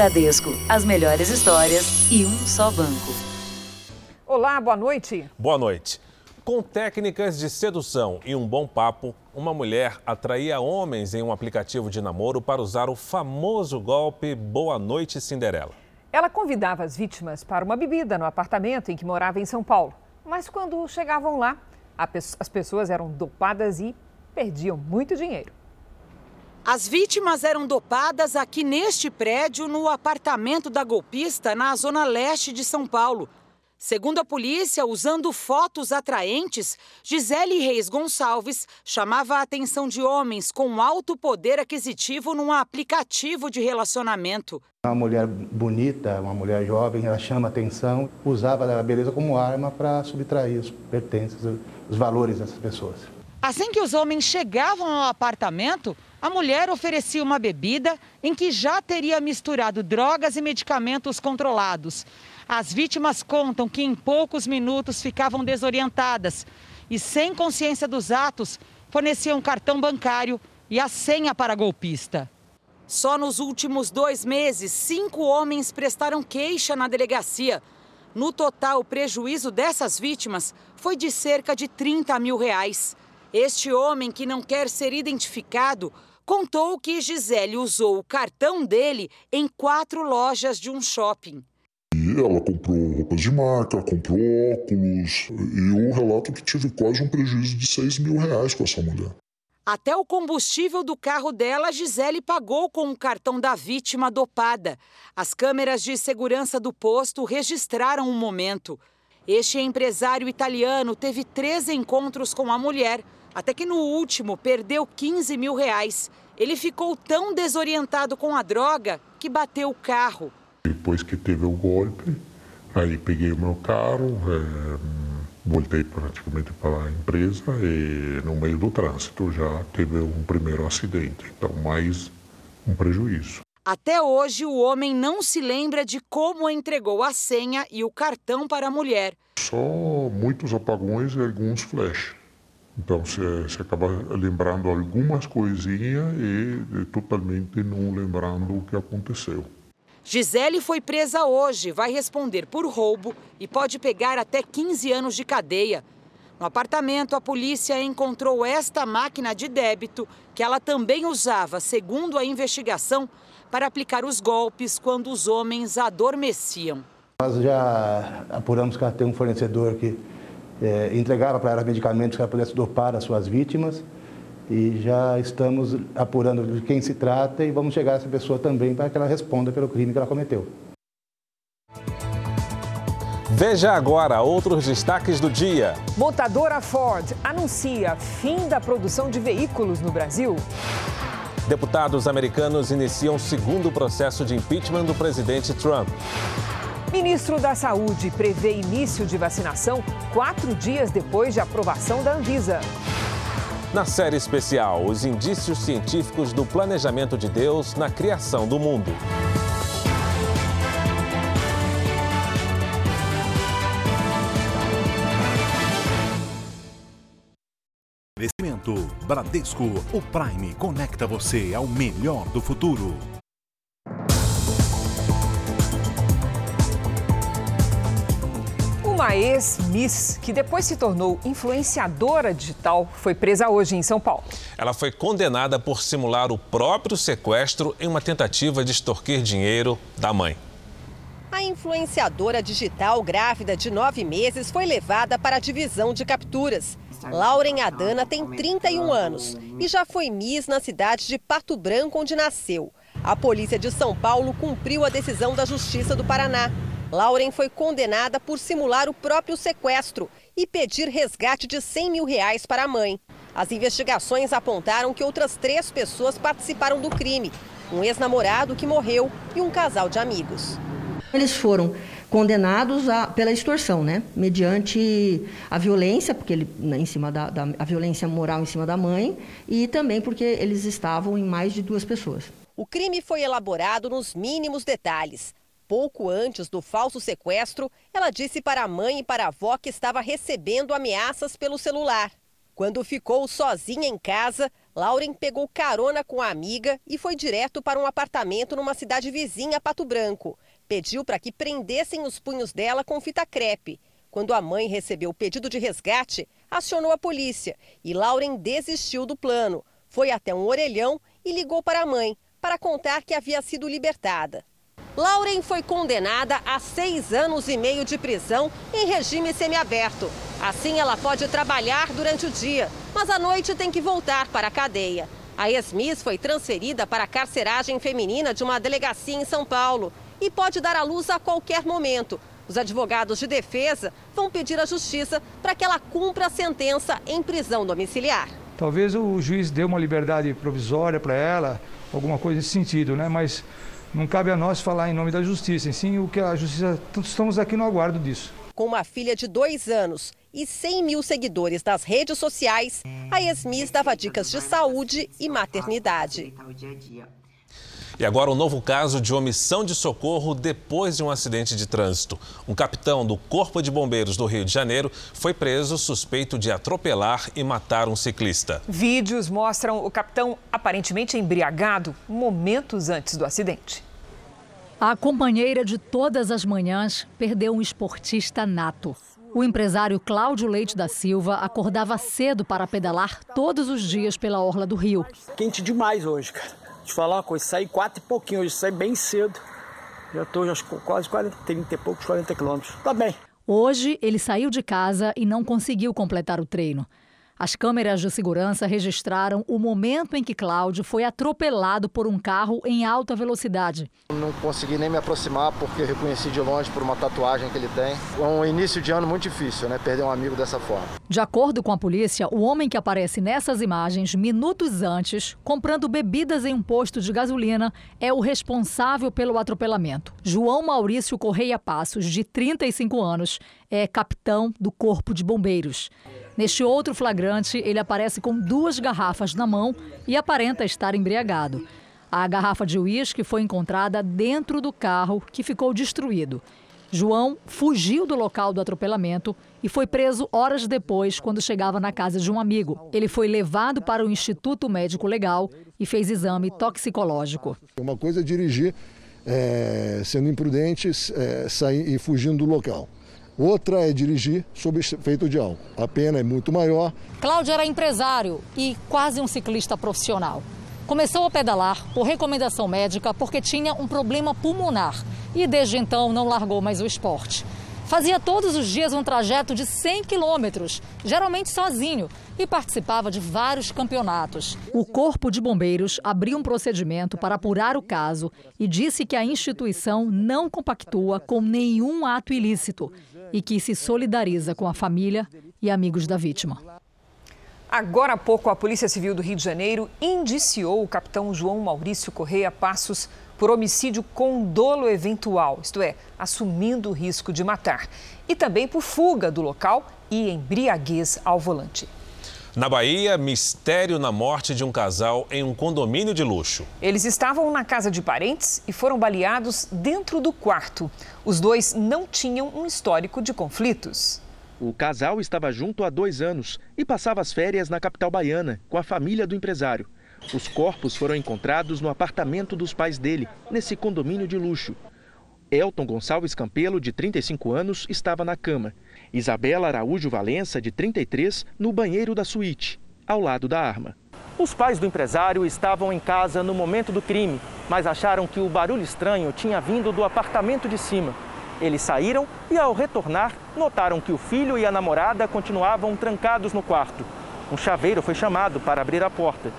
Bradesco, as melhores histórias e um só banco. Olá, boa noite. Boa noite. Com técnicas de sedução e um bom papo, uma mulher atraía homens em um aplicativo de namoro para usar o famoso golpe Boa Noite Cinderela. Ela convidava as vítimas para uma bebida no apartamento em que morava em São Paulo. Mas quando chegavam lá, as pessoas eram dopadas e perdiam muito dinheiro. As vítimas eram dopadas aqui neste prédio, no apartamento da golpista, na zona leste de São Paulo. Segundo a polícia, usando fotos atraentes, Gisele Reis Gonçalves chamava a atenção de homens com alto poder aquisitivo num aplicativo de relacionamento. Uma mulher bonita, uma mulher jovem, ela chama atenção, usava a beleza como arma para subtrair os pertences, os valores dessas pessoas. Assim que os homens chegavam ao apartamento, a mulher oferecia uma bebida em que já teria misturado drogas e medicamentos controlados. As vítimas contam que em poucos minutos ficavam desorientadas e, sem consciência dos atos, forneciam cartão bancário e a senha para a golpista. Só nos últimos dois meses, cinco homens prestaram queixa na delegacia. No total, o prejuízo dessas vítimas foi de cerca de 30 mil reais. Este homem, que não quer ser identificado, contou que Gisele usou o cartão dele em quatro lojas de um shopping. E ela comprou roupas de marca, comprou óculos, e o relato que tive quase um prejuízo de 6 mil reais com essa mulher. Até o combustível do carro dela, Gisele pagou com o cartão da vítima dopada. As câmeras de segurança do posto registraram o um momento. Este empresário italiano teve três encontros com a mulher até que no último perdeu 15 mil reais. Ele ficou tão desorientado com a droga que bateu o carro. Depois que teve o golpe, aí peguei o meu carro, é, voltei praticamente para a empresa e no meio do trânsito já teve um primeiro acidente, então mais um prejuízo. Até hoje, o homem não se lembra de como entregou a senha e o cartão para a mulher. Só muitos apagões e alguns flashes. Então você, acaba lembrando algumas coisinhas e totalmente não lembrando o que aconteceu. Gisele foi presa hoje, vai responder por roubo e pode pegar até 15 anos de cadeia. No apartamento, a polícia encontrou esta máquina de débito que ela também usava, segundo a investigação, para aplicar os golpes quando os homens adormeciam. Nós já apuramos que ela tem um fornecedor que é, entregava para ela medicamentos que ela pudesse dopar as suas vítimas e já estamos apurando de quem se trata e vamos chegar a essa pessoa também para que ela responda pelo crime que ela cometeu. Veja agora outros destaques do dia. Montadora Ford anuncia fim da produção de veículos no Brasil. Deputados americanos iniciam o segundo processo de impeachment do presidente Trump. Ministro da Saúde prevê início de vacinação quatro dias depois de aprovação da Anvisa. Na série especial, os indícios científicos do planejamento de Deus na criação do mundo. Crescimento Bradesco, o Prime conecta você ao melhor do futuro. Uma ex-Miss, que depois se tornou influenciadora digital, foi presa hoje em São Paulo. Ela foi condenada por simular o próprio sequestro em uma tentativa de extorquir dinheiro da mãe. A influenciadora digital grávida de nove meses foi levada para a divisão de capturas. Lauren Adana tem 31 anos e já foi Miss na cidade de Pato Branco, onde nasceu. A polícia de São Paulo cumpriu a decisão da Justiça do Paraná Lauren foi condenada por simular o próprio sequestro e pedir resgate de 100 mil reais para a mãe. As investigações apontaram que outras três pessoas participaram do crime: um ex-namorado que morreu e um casal de amigos. Eles foram condenados a, pela extorsão, né? Mediante a violência, porque ele né, em cima da, da a violência moral em cima da mãe, e também porque eles estavam em mais de duas pessoas. O crime foi elaborado nos mínimos detalhes. Pouco antes do falso sequestro, ela disse para a mãe e para a avó que estava recebendo ameaças pelo celular. Quando ficou sozinha em casa, Lauren pegou carona com a amiga e foi direto para um apartamento numa cidade vizinha Pato Branco. Pediu para que prendessem os punhos dela com fita crepe. Quando a mãe recebeu o pedido de resgate, acionou a polícia e Lauren desistiu do plano. Foi até um orelhão e ligou para a mãe para contar que havia sido libertada. Lauren foi condenada a seis anos e meio de prisão em regime semiaberto. Assim, ela pode trabalhar durante o dia, mas à noite tem que voltar para a cadeia. A ex-miss foi transferida para a carceragem feminina de uma delegacia em São Paulo e pode dar à luz a qualquer momento. Os advogados de defesa vão pedir à justiça para que ela cumpra a sentença em prisão domiciliar. Talvez o juiz dê uma liberdade provisória para ela, alguma coisa nesse sentido, né? Mas não cabe a nós falar em nome da justiça, e sim o que a justiça. Estamos aqui no aguardo disso. Com uma filha de dois anos e 100 mil seguidores nas redes sociais, a Esmis dava dicas de saúde e maternidade. E agora um novo caso de omissão de socorro depois de um acidente de trânsito. Um capitão do Corpo de Bombeiros do Rio de Janeiro foi preso suspeito de atropelar e matar um ciclista. Vídeos mostram o capitão aparentemente embriagado momentos antes do acidente. A companheira de todas as manhãs perdeu um esportista nato. O empresário Cláudio Leite da Silva acordava cedo para pedalar todos os dias pela orla do Rio. Quente demais hoje, cara te falar uma coisa, saí quatro e pouquinho, hoje saí bem cedo. Já estou quase 40, 30 e poucos, 40 quilômetros. Tá bem. Hoje ele saiu de casa e não conseguiu completar o treino. As câmeras de segurança registraram o momento em que Cláudio foi atropelado por um carro em alta velocidade. Não consegui nem me aproximar porque reconheci de longe por uma tatuagem que ele tem. É um início de ano muito difícil, né? Perder um amigo dessa forma. De acordo com a polícia, o homem que aparece nessas imagens minutos antes, comprando bebidas em um posto de gasolina, é o responsável pelo atropelamento. João Maurício Correia Passos, de 35 anos, é capitão do Corpo de Bombeiros. Neste outro flagrante, ele aparece com duas garrafas na mão e aparenta estar embriagado. A garrafa de uísque foi encontrada dentro do carro que ficou destruído. João fugiu do local do atropelamento e foi preso horas depois, quando chegava na casa de um amigo. Ele foi levado para o Instituto Médico Legal e fez exame toxicológico. Uma coisa é dirigir é, sendo imprudente é, sair e fugindo do local. Outra é dirigir sob efeito de álcool. A pena é muito maior. Cláudio era empresário e quase um ciclista profissional. Começou a pedalar por recomendação médica porque tinha um problema pulmonar e desde então não largou mais o esporte. Fazia todos os dias um trajeto de 100 quilômetros, geralmente sozinho, e participava de vários campeonatos. O Corpo de Bombeiros abriu um procedimento para apurar o caso e disse que a instituição não compactua com nenhum ato ilícito e que se solidariza com a família e amigos da vítima. Agora há pouco, a Polícia Civil do Rio de Janeiro indiciou o capitão João Maurício Correia Passos por homicídio com dolo eventual, isto é, assumindo o risco de matar, e também por fuga do local e embriaguez ao volante. Na Bahia, mistério na morte de um casal em um condomínio de luxo. Eles estavam na casa de parentes e foram baleados dentro do quarto. Os dois não tinham um histórico de conflitos. O casal estava junto há dois anos e passava as férias na capital baiana com a família do empresário. Os corpos foram encontrados no apartamento dos pais dele, nesse condomínio de luxo. Elton Gonçalves Campelo, de 35 anos, estava na cama. Isabela Araújo Valença, de 33, no banheiro da suíte, ao lado da arma. Os pais do empresário estavam em casa no momento do crime, mas acharam que o barulho estranho tinha vindo do apartamento de cima. Eles saíram e, ao retornar, notaram que o filho e a namorada continuavam trancados no quarto. Um chaveiro foi chamado para abrir a porta.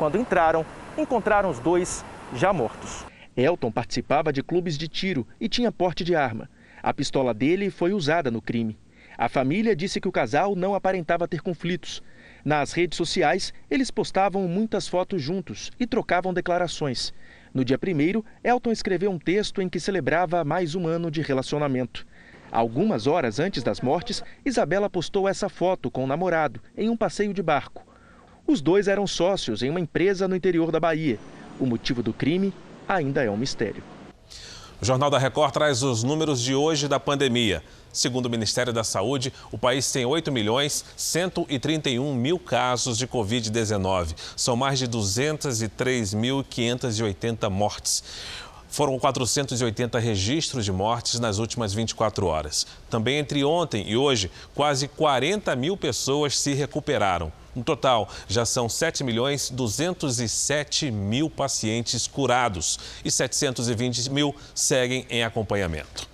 Quando entraram, encontraram os dois já mortos. Elton participava de clubes de tiro e tinha porte de arma. A pistola dele foi usada no crime. A família disse que o casal não aparentava ter conflitos. Nas redes sociais, eles postavam muitas fotos juntos e trocavam declarações. No dia primeiro, Elton escreveu um texto em que celebrava mais um ano de relacionamento. Algumas horas antes das mortes, Isabela postou essa foto com o namorado em um passeio de barco. Os dois eram sócios em uma empresa no interior da Bahia. O motivo do crime ainda é um mistério. O Jornal da Record traz os números de hoje da pandemia. Segundo o Ministério da Saúde, o país tem 8 milhões 131 mil casos de Covid-19. São mais de 203.580 mortes. Foram 480 registros de mortes nas últimas 24 horas. Também entre ontem e hoje, quase 40 mil pessoas se recuperaram. No total, já são 7 milhões 207 mil pacientes curados e 720 mil seguem em acompanhamento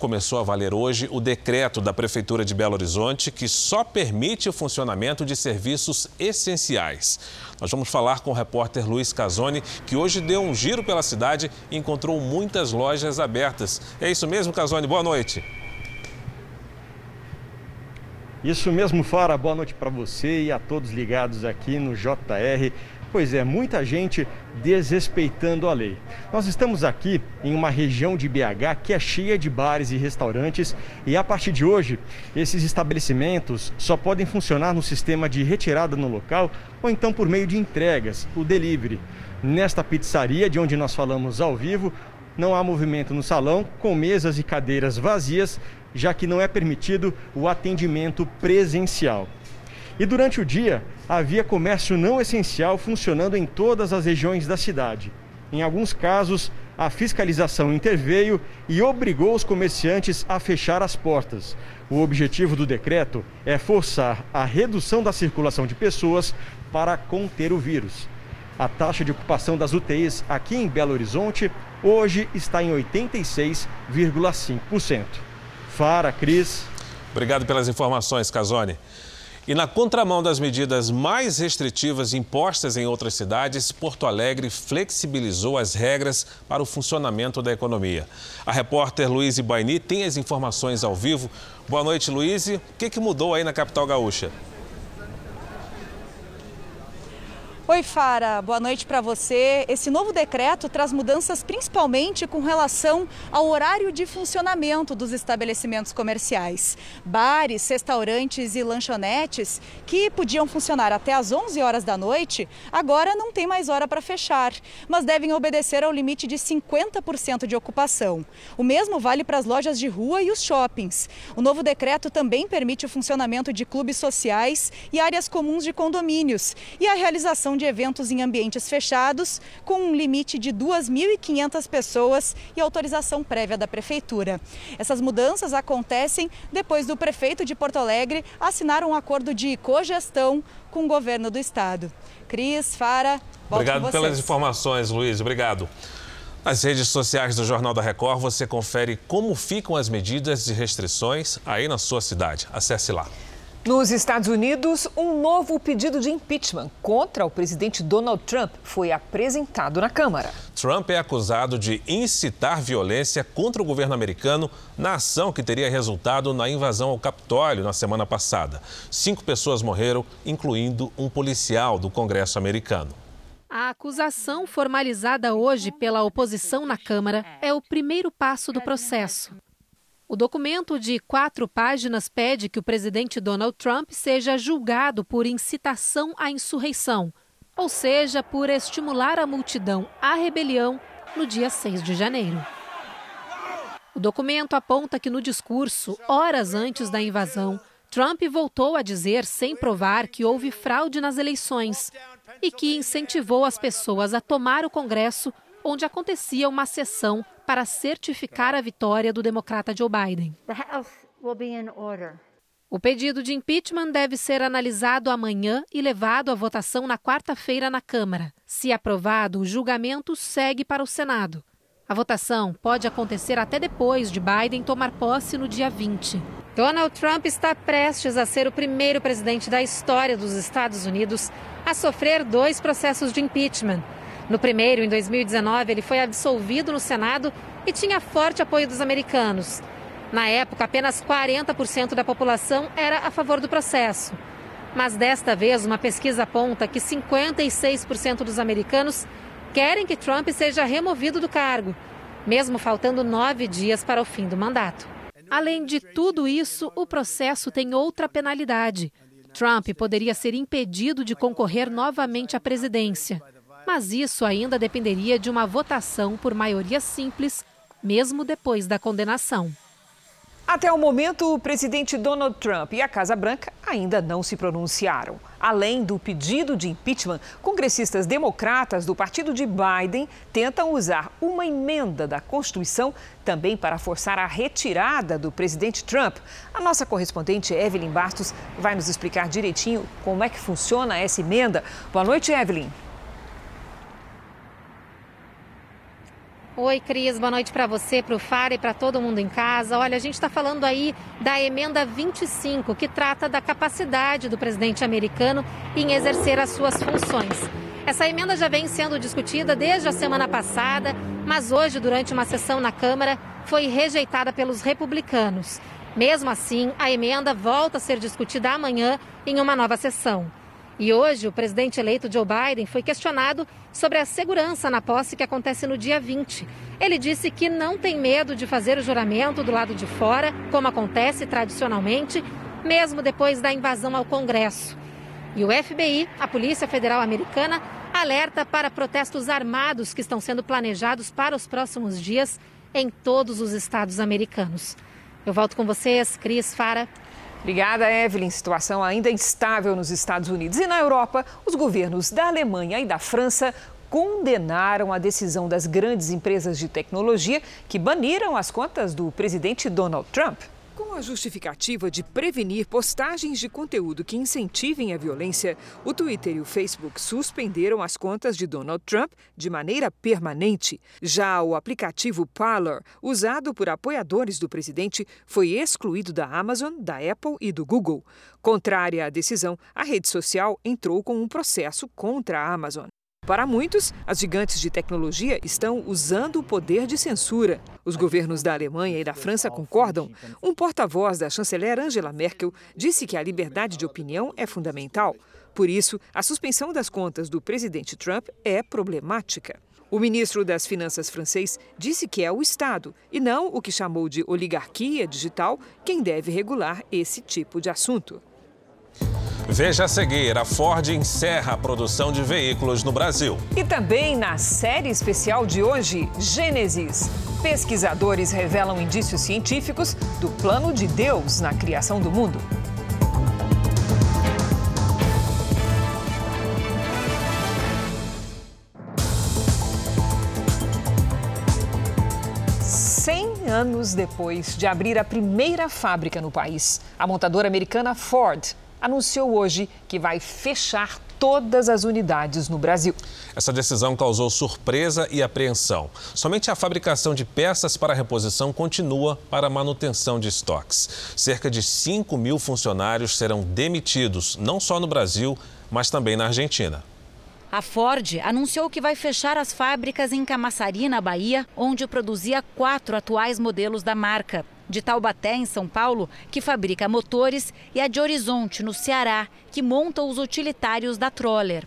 começou a valer hoje o decreto da Prefeitura de Belo Horizonte que só permite o funcionamento de serviços essenciais. Nós vamos falar com o repórter Luiz Casoni, que hoje deu um giro pela cidade e encontrou muitas lojas abertas. É isso mesmo, Casoni? Boa noite. Isso mesmo, Fara. Boa noite para você e a todos ligados aqui no JR. Pois é, muita gente desrespeitando a lei. Nós estamos aqui em uma região de BH que é cheia de bares e restaurantes e a partir de hoje, esses estabelecimentos só podem funcionar no sistema de retirada no local ou então por meio de entregas, o delivery. Nesta pizzaria de onde nós falamos ao vivo, não há movimento no salão, com mesas e cadeiras vazias, já que não é permitido o atendimento presencial. E durante o dia, havia comércio não essencial funcionando em todas as regiões da cidade. Em alguns casos, a fiscalização interveio e obrigou os comerciantes a fechar as portas. O objetivo do decreto é forçar a redução da circulação de pessoas para conter o vírus. A taxa de ocupação das UTIs aqui em Belo Horizonte hoje está em 86,5%. Fara, Cris. Obrigado pelas informações, Casone. E na contramão das medidas mais restritivas impostas em outras cidades, Porto Alegre flexibilizou as regras para o funcionamento da economia. A repórter Luíse Baini tem as informações ao vivo. Boa noite, Luíse. O que, que mudou aí na capital gaúcha? Oi, Fara, boa noite para você. Esse novo decreto traz mudanças principalmente com relação ao horário de funcionamento dos estabelecimentos comerciais. Bares, restaurantes e lanchonetes que podiam funcionar até às 11 horas da noite, agora não tem mais hora para fechar, mas devem obedecer ao limite de 50% de ocupação. O mesmo vale para as lojas de rua e os shoppings. O novo decreto também permite o funcionamento de clubes sociais e áreas comuns de condomínios e a realização de eventos em ambientes fechados, com um limite de 2.500 pessoas e autorização prévia da Prefeitura. Essas mudanças acontecem depois do prefeito de Porto Alegre assinar um acordo de cogestão com o governo do estado. Cris, Fara, Obrigado pelas informações, Luiz. Obrigado. Nas redes sociais do Jornal da Record, você confere como ficam as medidas de restrições aí na sua cidade. Acesse lá. Nos Estados Unidos, um novo pedido de impeachment contra o presidente Donald Trump foi apresentado na Câmara. Trump é acusado de incitar violência contra o governo americano na ação que teria resultado na invasão ao Capitólio na semana passada. Cinco pessoas morreram, incluindo um policial do Congresso americano. A acusação formalizada hoje pela oposição na Câmara é o primeiro passo do processo. O documento de quatro páginas pede que o presidente Donald Trump seja julgado por incitação à insurreição, ou seja, por estimular a multidão à rebelião no dia 6 de janeiro. O documento aponta que no discurso, horas antes da invasão, Trump voltou a dizer, sem provar, que houve fraude nas eleições e que incentivou as pessoas a tomar o Congresso, onde acontecia uma sessão para certificar a vitória do democrata Joe Biden. O pedido de impeachment deve ser analisado amanhã e levado à votação na quarta-feira na Câmara. Se aprovado, o julgamento segue para o Senado. A votação pode acontecer até depois de Biden tomar posse no dia 20. Donald Trump está prestes a ser o primeiro presidente da história dos Estados Unidos a sofrer dois processos de impeachment. No primeiro, em 2019, ele foi absolvido no Senado e tinha forte apoio dos americanos. Na época, apenas 40% da população era a favor do processo. Mas desta vez, uma pesquisa aponta que 56% dos americanos querem que Trump seja removido do cargo, mesmo faltando nove dias para o fim do mandato. Além de tudo isso, o processo tem outra penalidade. Trump poderia ser impedido de concorrer novamente à presidência mas isso ainda dependeria de uma votação por maioria simples mesmo depois da condenação. Até o momento, o presidente Donald Trump e a Casa Branca ainda não se pronunciaram. Além do pedido de impeachment, congressistas democratas do partido de Biden tentam usar uma emenda da Constituição também para forçar a retirada do presidente Trump. A nossa correspondente Evelyn Bastos vai nos explicar direitinho como é que funciona essa emenda. Boa noite, Evelyn. Oi, Cris, boa noite para você, para o Fara e para todo mundo em casa. Olha, a gente está falando aí da emenda 25, que trata da capacidade do presidente americano em exercer as suas funções. Essa emenda já vem sendo discutida desde a semana passada, mas hoje, durante uma sessão na Câmara, foi rejeitada pelos republicanos. Mesmo assim, a emenda volta a ser discutida amanhã em uma nova sessão. E hoje, o presidente eleito Joe Biden foi questionado sobre a segurança na posse que acontece no dia 20. Ele disse que não tem medo de fazer o juramento do lado de fora, como acontece tradicionalmente, mesmo depois da invasão ao Congresso. E o FBI, a Polícia Federal Americana, alerta para protestos armados que estão sendo planejados para os próximos dias em todos os estados americanos. Eu volto com vocês, Cris Fara. Obrigada, Evelyn. Situação ainda instável nos Estados Unidos e na Europa. Os governos da Alemanha e da França condenaram a decisão das grandes empresas de tecnologia que baniram as contas do presidente Donald Trump. Com a justificativa de prevenir postagens de conteúdo que incentivem a violência, o Twitter e o Facebook suspenderam as contas de Donald Trump de maneira permanente. Já o aplicativo Parler, usado por apoiadores do presidente, foi excluído da Amazon, da Apple e do Google. Contrária à decisão, a rede social entrou com um processo contra a Amazon. Para muitos, as gigantes de tecnologia estão usando o poder de censura. Os governos da Alemanha e da França concordam. Um porta-voz da chanceler Angela Merkel disse que a liberdade de opinião é fundamental. Por isso, a suspensão das contas do presidente Trump é problemática. O ministro das Finanças francês disse que é o Estado, e não o que chamou de oligarquia digital, quem deve regular esse tipo de assunto. Veja a seguir: a Ford encerra a produção de veículos no Brasil. E também na série especial de hoje, Gênesis. Pesquisadores revelam indícios científicos do plano de Deus na criação do mundo. Anos depois de abrir a primeira fábrica no país, a montadora americana Ford anunciou hoje que vai fechar todas as unidades no Brasil. Essa decisão causou surpresa e apreensão. Somente a fabricação de peças para reposição continua para manutenção de estoques. Cerca de 5 mil funcionários serão demitidos, não só no Brasil, mas também na Argentina. A Ford anunciou que vai fechar as fábricas em Camaçari, na Bahia, onde produzia quatro atuais modelos da marca de Taubaté, em São Paulo, que fabrica motores, e a de Horizonte, no Ceará, que monta os utilitários da Troller.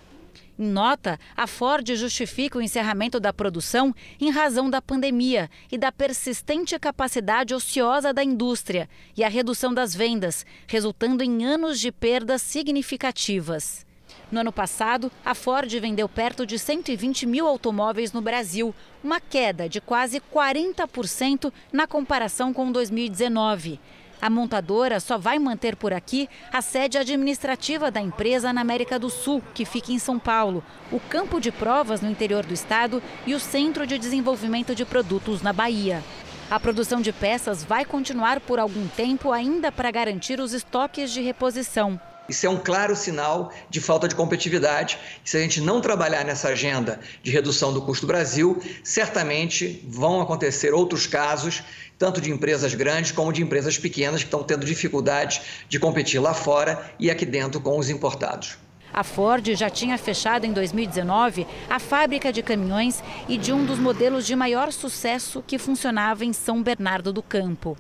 Em nota, a Ford justifica o encerramento da produção em razão da pandemia e da persistente capacidade ociosa da indústria e a redução das vendas, resultando em anos de perdas significativas. No ano passado, a Ford vendeu perto de 120 mil automóveis no Brasil, uma queda de quase 40% na comparação com 2019. A montadora só vai manter por aqui a sede administrativa da empresa na América do Sul, que fica em São Paulo, o campo de provas no interior do estado e o centro de desenvolvimento de produtos na Bahia. A produção de peças vai continuar por algum tempo ainda para garantir os estoques de reposição. Isso é um claro sinal de falta de competitividade. Se a gente não trabalhar nessa agenda de redução do custo do Brasil, certamente vão acontecer outros casos, tanto de empresas grandes como de empresas pequenas que estão tendo dificuldade de competir lá fora e aqui dentro com os importados. A Ford já tinha fechado em 2019 a fábrica de caminhões e de um dos modelos de maior sucesso que funcionava em São Bernardo do Campo.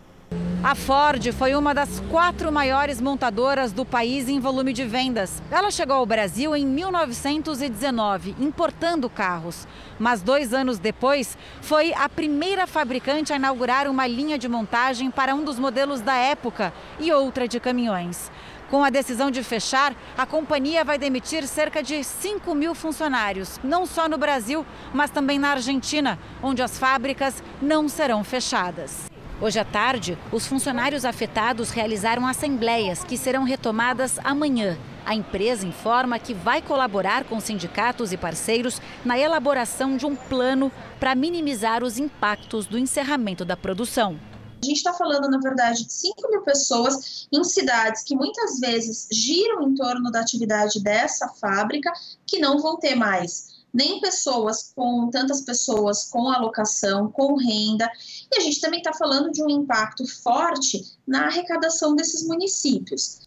A Ford foi uma das quatro maiores montadoras do país em volume de vendas. Ela chegou ao Brasil em 1919, importando carros. Mas dois anos depois, foi a primeira fabricante a inaugurar uma linha de montagem para um dos modelos da época e outra de caminhões. Com a decisão de fechar, a companhia vai demitir cerca de 5 mil funcionários, não só no Brasil, mas também na Argentina, onde as fábricas não serão fechadas. Hoje à tarde, os funcionários afetados realizaram assembleias que serão retomadas amanhã. A empresa informa que vai colaborar com sindicatos e parceiros na elaboração de um plano para minimizar os impactos do encerramento da produção. A gente está falando, na verdade, de 5 mil pessoas em cidades que muitas vezes giram em torno da atividade dessa fábrica, que não vão ter mais nem pessoas com tantas pessoas com alocação, com renda. E a gente também está falando de um impacto forte na arrecadação desses municípios.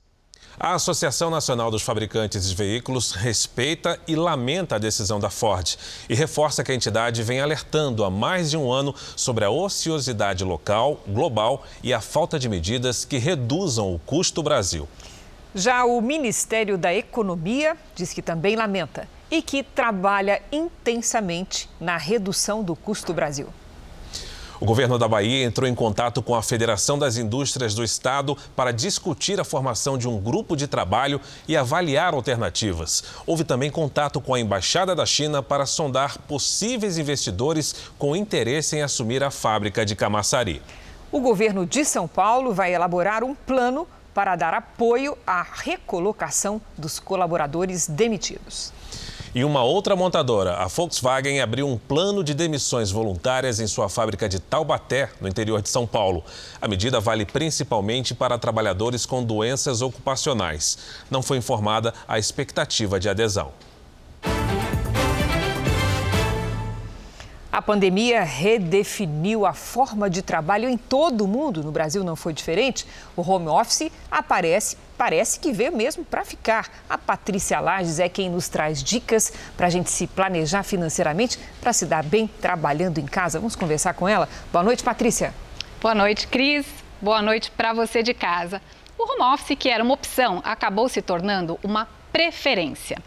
A Associação Nacional dos Fabricantes de Veículos respeita e lamenta a decisão da Ford e reforça que a entidade vem alertando há mais de um ano sobre a ociosidade local, global e a falta de medidas que reduzam o custo Brasil. Já o Ministério da Economia diz que também lamenta e que trabalha intensamente na redução do custo Brasil. O governo da Bahia entrou em contato com a Federação das Indústrias do Estado para discutir a formação de um grupo de trabalho e avaliar alternativas. Houve também contato com a Embaixada da China para sondar possíveis investidores com interesse em assumir a fábrica de Camaçari. O governo de São Paulo vai elaborar um plano para dar apoio à recolocação dos colaboradores demitidos. E uma outra montadora, a Volkswagen, abriu um plano de demissões voluntárias em sua fábrica de Taubaté, no interior de São Paulo. A medida vale principalmente para trabalhadores com doenças ocupacionais. Não foi informada a expectativa de adesão. A pandemia redefiniu a forma de trabalho em todo o mundo. No Brasil não foi diferente. O home office aparece, parece que veio mesmo para ficar. A Patrícia Lages é quem nos traz dicas para a gente se planejar financeiramente, para se dar bem trabalhando em casa. Vamos conversar com ela. Boa noite, Patrícia. Boa noite, Cris. Boa noite para você de casa. O home office, que era uma opção, acabou se tornando uma preferência.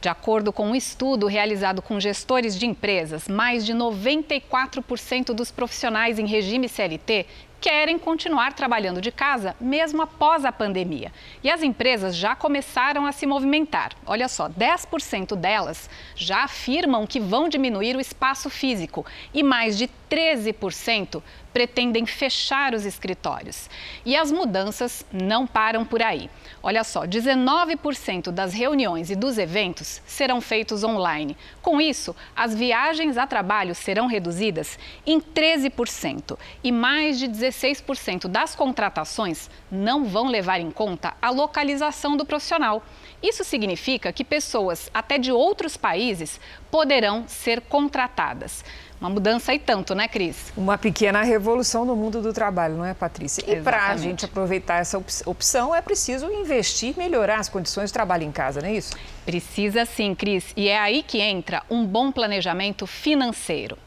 De acordo com um estudo realizado com gestores de empresas, mais de 94% dos profissionais em regime CLT querem continuar trabalhando de casa mesmo após a pandemia. E as empresas já começaram a se movimentar. Olha só, 10% delas já afirmam que vão diminuir o espaço físico e mais de 13% pretendem fechar os escritórios. E as mudanças não param por aí. Olha só, 19% das reuniões e dos eventos serão feitos online. Com isso, as viagens a trabalho serão reduzidas em 13% e mais de 16% das contratações não vão levar em conta a localização do profissional. Isso significa que pessoas até de outros países poderão ser contratadas. Uma mudança e tanto, né, Cris? Uma pequena revolução no mundo do trabalho, não é, Patrícia? E para a gente aproveitar essa opção, é preciso investir, melhorar as condições de trabalho em casa, não é isso? Precisa sim, Cris. E é aí que entra um bom planejamento financeiro.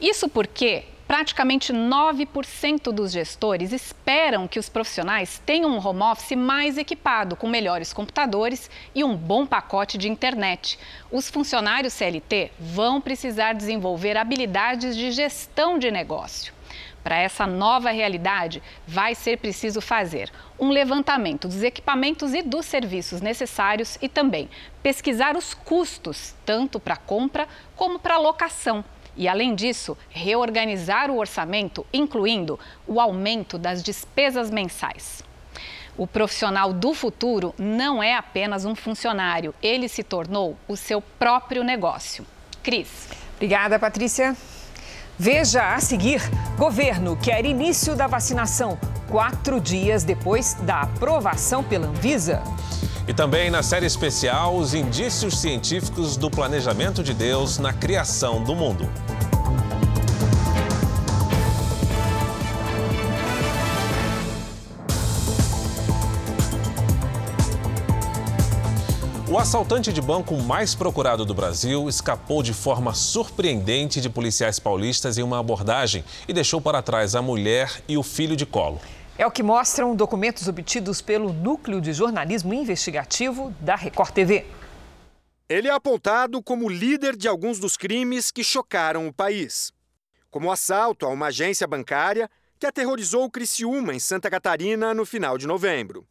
Isso porque praticamente 9% dos gestores esperam que os profissionais tenham um home office mais equipado, com melhores computadores e um bom pacote de internet. Os funcionários CLT vão precisar desenvolver habilidades de gestão de negócio. Para essa nova realidade, vai ser preciso fazer um levantamento dos equipamentos e dos serviços necessários e também pesquisar os custos, tanto para compra como para locação e, além disso, reorganizar o orçamento, incluindo o aumento das despesas mensais. O profissional do futuro não é apenas um funcionário, ele se tornou o seu próprio negócio. Cris. Obrigada, Patrícia. Veja a seguir: governo quer início da vacinação quatro dias depois da aprovação pela Anvisa. E também na série especial, os indícios científicos do planejamento de Deus na criação do mundo. O assaltante de banco mais procurado do Brasil escapou de forma surpreendente de policiais paulistas em uma abordagem e deixou para trás a mulher e o filho de colo. É o que mostram documentos obtidos pelo Núcleo de Jornalismo Investigativo da Record TV. Ele é apontado como líder de alguns dos crimes que chocaram o país, como o assalto a uma agência bancária que aterrorizou Criciúma, em Santa Catarina, no final de novembro.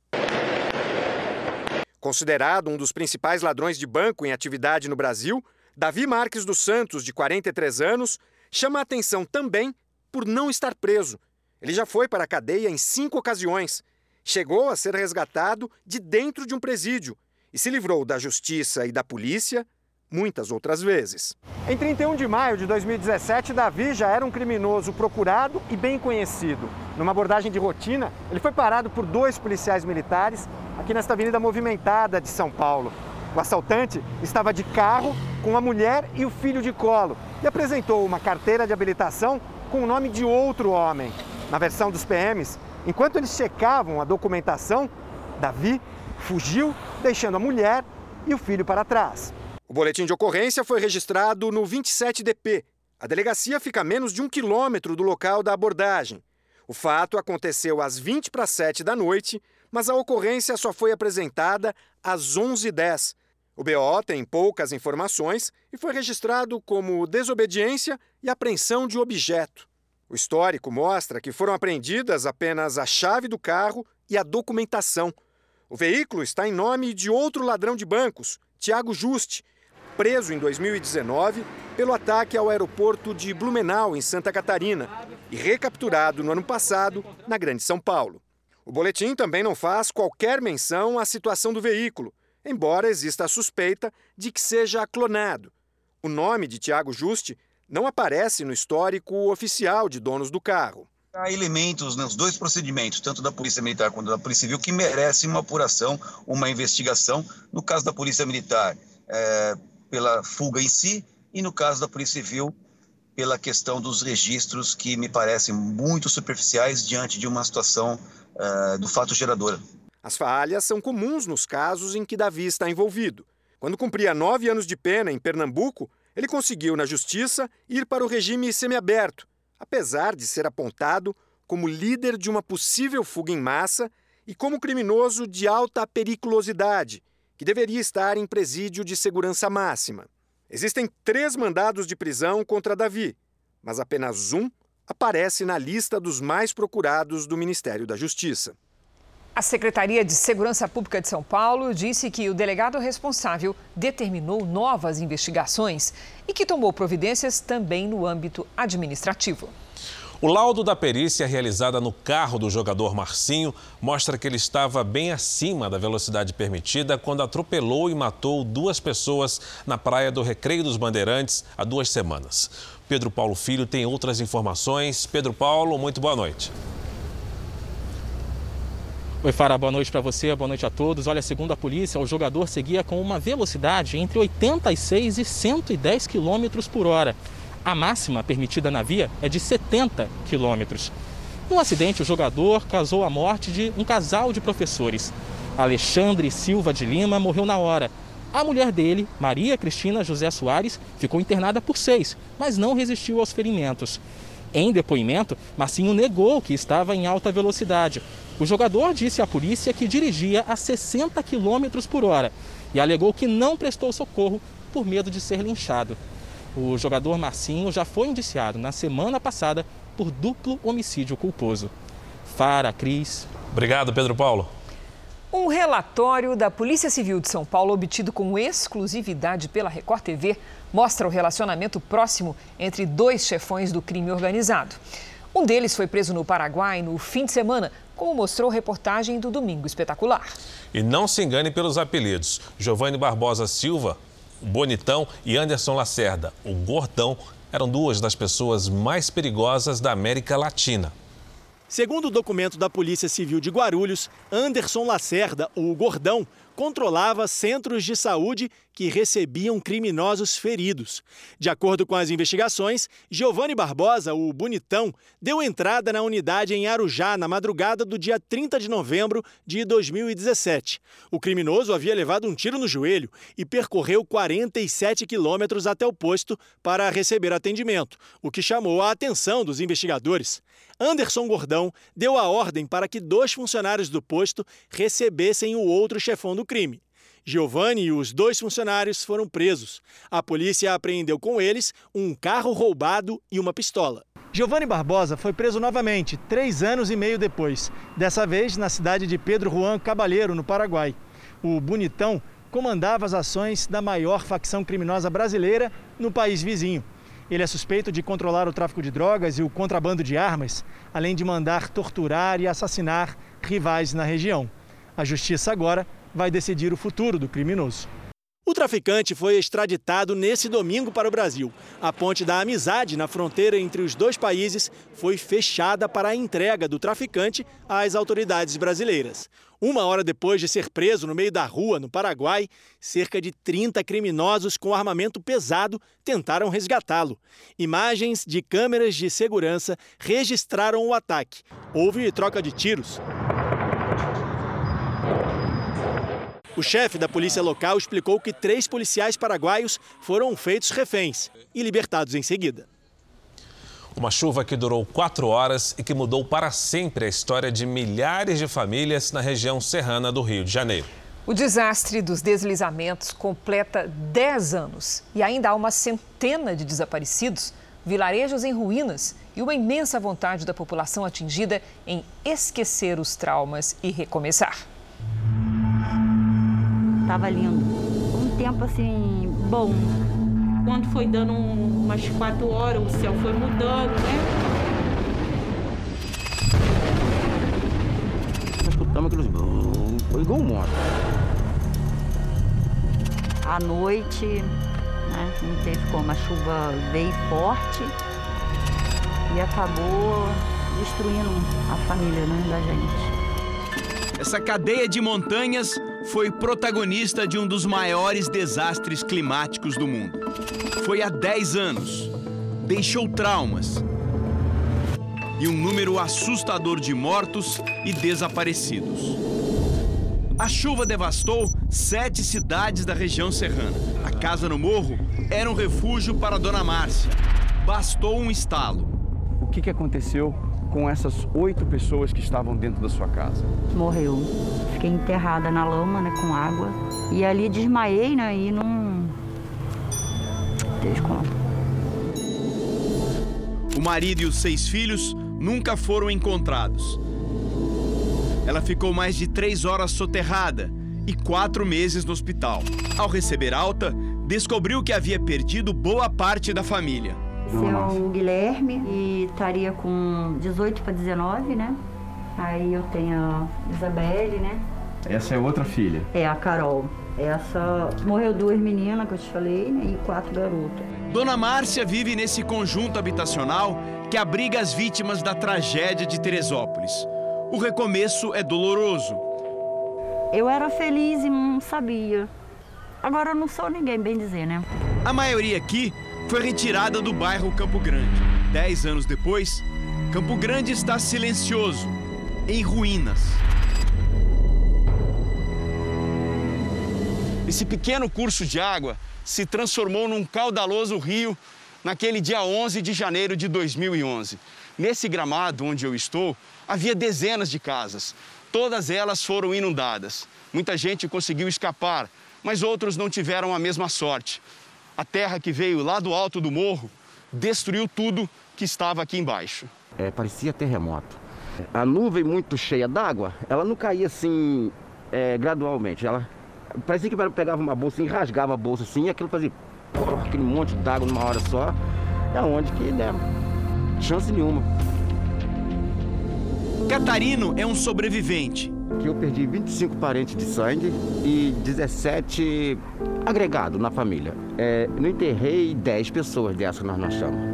Considerado um dos principais ladrões de banco em atividade no Brasil, Davi Marques dos Santos, de 43 anos, chama a atenção também por não estar preso. Ele já foi para a cadeia em cinco ocasiões. Chegou a ser resgatado de dentro de um presídio e se livrou da justiça e da polícia muitas outras vezes. Em 31 de maio de 2017, Davi já era um criminoso procurado e bem conhecido. Numa abordagem de rotina, ele foi parado por dois policiais militares aqui nesta avenida movimentada de São Paulo. O assaltante estava de carro com a mulher e o filho de colo e apresentou uma carteira de habilitação com o nome de outro homem. Na versão dos PMs, enquanto eles checavam a documentação, Davi fugiu, deixando a mulher e o filho para trás. O boletim de ocorrência foi registrado no 27DP. A delegacia fica a menos de um quilômetro do local da abordagem. O fato aconteceu às 20 para 7 da noite, mas a ocorrência só foi apresentada às 11h10. O BO tem poucas informações e foi registrado como desobediência e apreensão de objeto. O histórico mostra que foram apreendidas apenas a chave do carro e a documentação. O veículo está em nome de outro ladrão de bancos, Tiago Juste, preso em 2019 pelo ataque ao aeroporto de Blumenau, em Santa Catarina, e recapturado no ano passado na Grande São Paulo. O boletim também não faz qualquer menção à situação do veículo, embora exista a suspeita de que seja clonado. O nome de Tiago Juste não aparece no histórico oficial de donos do carro. Há elementos nos dois procedimentos, tanto da Polícia Militar quanto da Polícia Civil, que merecem uma apuração, uma investigação. No caso da Polícia Militar, é, pela fuga em si, e no caso da Polícia Civil, pela questão dos registros que me parecem muito superficiais diante de uma situação uh, do fato gerador. As falhas são comuns nos casos em que Davi está envolvido. Quando cumpria nove anos de pena em Pernambuco, ele conseguiu, na justiça, ir para o regime semiaberto, apesar de ser apontado como líder de uma possível fuga em massa e como criminoso de alta periculosidade, que deveria estar em presídio de segurança máxima. Existem três mandados de prisão contra Davi, mas apenas um aparece na lista dos mais procurados do Ministério da Justiça. A Secretaria de Segurança Pública de São Paulo disse que o delegado responsável determinou novas investigações e que tomou providências também no âmbito administrativo. O laudo da perícia realizada no carro do jogador Marcinho mostra que ele estava bem acima da velocidade permitida quando atropelou e matou duas pessoas na praia do Recreio dos Bandeirantes há duas semanas. Pedro Paulo Filho tem outras informações. Pedro Paulo, muito boa noite. Oi, Fara, boa noite para você, boa noite a todos. Olha, segundo a polícia, o jogador seguia com uma velocidade entre 86 e 110 km por hora. A máxima permitida na via é de 70 quilômetros. No acidente, o jogador causou a morte de um casal de professores. Alexandre Silva de Lima morreu na hora. A mulher dele, Maria Cristina José Soares, ficou internada por seis, mas não resistiu aos ferimentos. Em depoimento, Marcinho negou que estava em alta velocidade. O jogador disse à polícia que dirigia a 60 km por hora e alegou que não prestou socorro por medo de ser linchado. O jogador Marcinho já foi indiciado na semana passada por duplo homicídio culposo. Fara, Cris. Obrigado, Pedro Paulo. Um relatório da Polícia Civil de São Paulo, obtido com exclusividade pela Record TV, mostra o relacionamento próximo entre dois chefões do crime organizado. Um deles foi preso no Paraguai no fim de semana, como mostrou a reportagem do Domingo Espetacular. E não se engane pelos apelidos. Giovanni Barbosa Silva Bonitão e Anderson Lacerda, o Gordão, eram duas das pessoas mais perigosas da América Latina. Segundo o documento da Polícia Civil de Guarulhos, Anderson Lacerda, o Gordão, controlava centros de saúde que recebiam criminosos feridos. De acordo com as investigações, Giovanni Barbosa, o Bonitão, deu entrada na unidade em Arujá na madrugada do dia 30 de novembro de 2017. O criminoso havia levado um tiro no joelho e percorreu 47 quilômetros até o posto para receber atendimento, o que chamou a atenção dos investigadores. Anderson Gordão deu a ordem para que dois funcionários do posto recebessem o outro chefão do crime. Giovanni e os dois funcionários foram presos. A polícia apreendeu com eles um carro roubado e uma pistola. Giovanni Barbosa foi preso novamente, três anos e meio depois, dessa vez na cidade de Pedro Juan Cabalheiro, no Paraguai. O Bonitão comandava as ações da maior facção criminosa brasileira no país vizinho. Ele é suspeito de controlar o tráfico de drogas e o contrabando de armas, além de mandar torturar e assassinar rivais na região. A justiça agora vai decidir o futuro do criminoso. O traficante foi extraditado nesse domingo para o Brasil. A ponte da amizade na fronteira entre os dois países foi fechada para a entrega do traficante às autoridades brasileiras. Uma hora depois de ser preso no meio da rua, no Paraguai, cerca de 30 criminosos com armamento pesado tentaram resgatá-lo. Imagens de câmeras de segurança registraram o ataque. Houve troca de tiros. O chefe da polícia local explicou que três policiais paraguaios foram feitos reféns e libertados em seguida. Uma chuva que durou quatro horas e que mudou para sempre a história de milhares de famílias na região serrana do Rio de Janeiro. O desastre dos deslizamentos completa 10 anos e ainda há uma centena de desaparecidos, vilarejos em ruínas e uma imensa vontade da população atingida em esquecer os traumas e recomeçar. Tava lindo. Um tempo assim, bom. Quando foi dando umas quatro horas, o céu foi mudando, né? Nós escutamos aqueles. Foi igual um moto. À noite, né? Não teve como. A chuva veio forte e acabou destruindo a família né, da gente. Essa cadeia de montanhas foi protagonista de um dos maiores desastres climáticos do mundo. Foi há 10 anos. Deixou traumas e um número assustador de mortos e desaparecidos. A chuva devastou sete cidades da região serrana. A casa no morro era um refúgio para Dona Márcia. Bastou um estalo. O que, que aconteceu com essas oito pessoas que estavam dentro da sua casa? Morreu. Fiquei enterrada na lama, né, com água. E ali desmaiei, né, e não... Deus conta. O marido e os seis filhos nunca foram encontrados. Ela ficou mais de três horas soterrada e quatro meses no hospital. Ao receber alta, descobriu que havia perdido boa parte da família. Esse é o Guilherme e estaria com 18 para 19, né? Aí eu tenho a Isabelle, né? Essa é outra filha. É a Carol. Essa morreu duas meninas que eu te falei, né? E quatro garotas. Dona Márcia vive nesse conjunto habitacional que abriga as vítimas da tragédia de Teresópolis. O recomeço é doloroso. Eu era feliz e não sabia. Agora eu não sou ninguém, bem dizer, né? A maioria aqui foi retirada do bairro Campo Grande. Dez anos depois, Campo Grande está silencioso, em ruínas. Esse pequeno curso de água se transformou num caudaloso rio naquele dia 11 de janeiro de 2011. Nesse gramado onde eu estou, havia dezenas de casas. Todas elas foram inundadas. Muita gente conseguiu escapar, mas outros não tiveram a mesma sorte. A terra que veio lá do alto do morro destruiu tudo que estava aqui embaixo. É, parecia terremoto. A nuvem muito cheia d'água, ela não caía assim é, gradualmente. Ela parecia que pegava uma bolsa e rasgava a bolsa assim, e aquilo fazia aquele monte d'água numa hora só. É onde que né, chance nenhuma. Catarino é um sobrevivente. Que eu perdi 25 parentes de sangue e 17 agregados na família. É, não enterrei 10 pessoas dessas nós não achamos.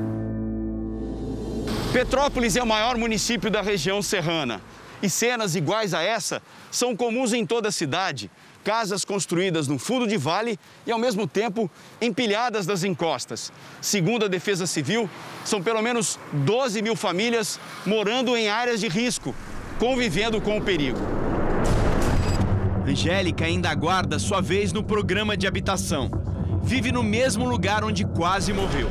Petrópolis é o maior município da região serrana. E cenas iguais a essa são comuns em toda a cidade. Casas construídas no fundo de vale e, ao mesmo tempo, empilhadas nas encostas. Segundo a Defesa Civil, são pelo menos 12 mil famílias morando em áreas de risco, convivendo com o perigo. Angélica ainda aguarda sua vez no programa de habitação. Vive no mesmo lugar onde quase morreu.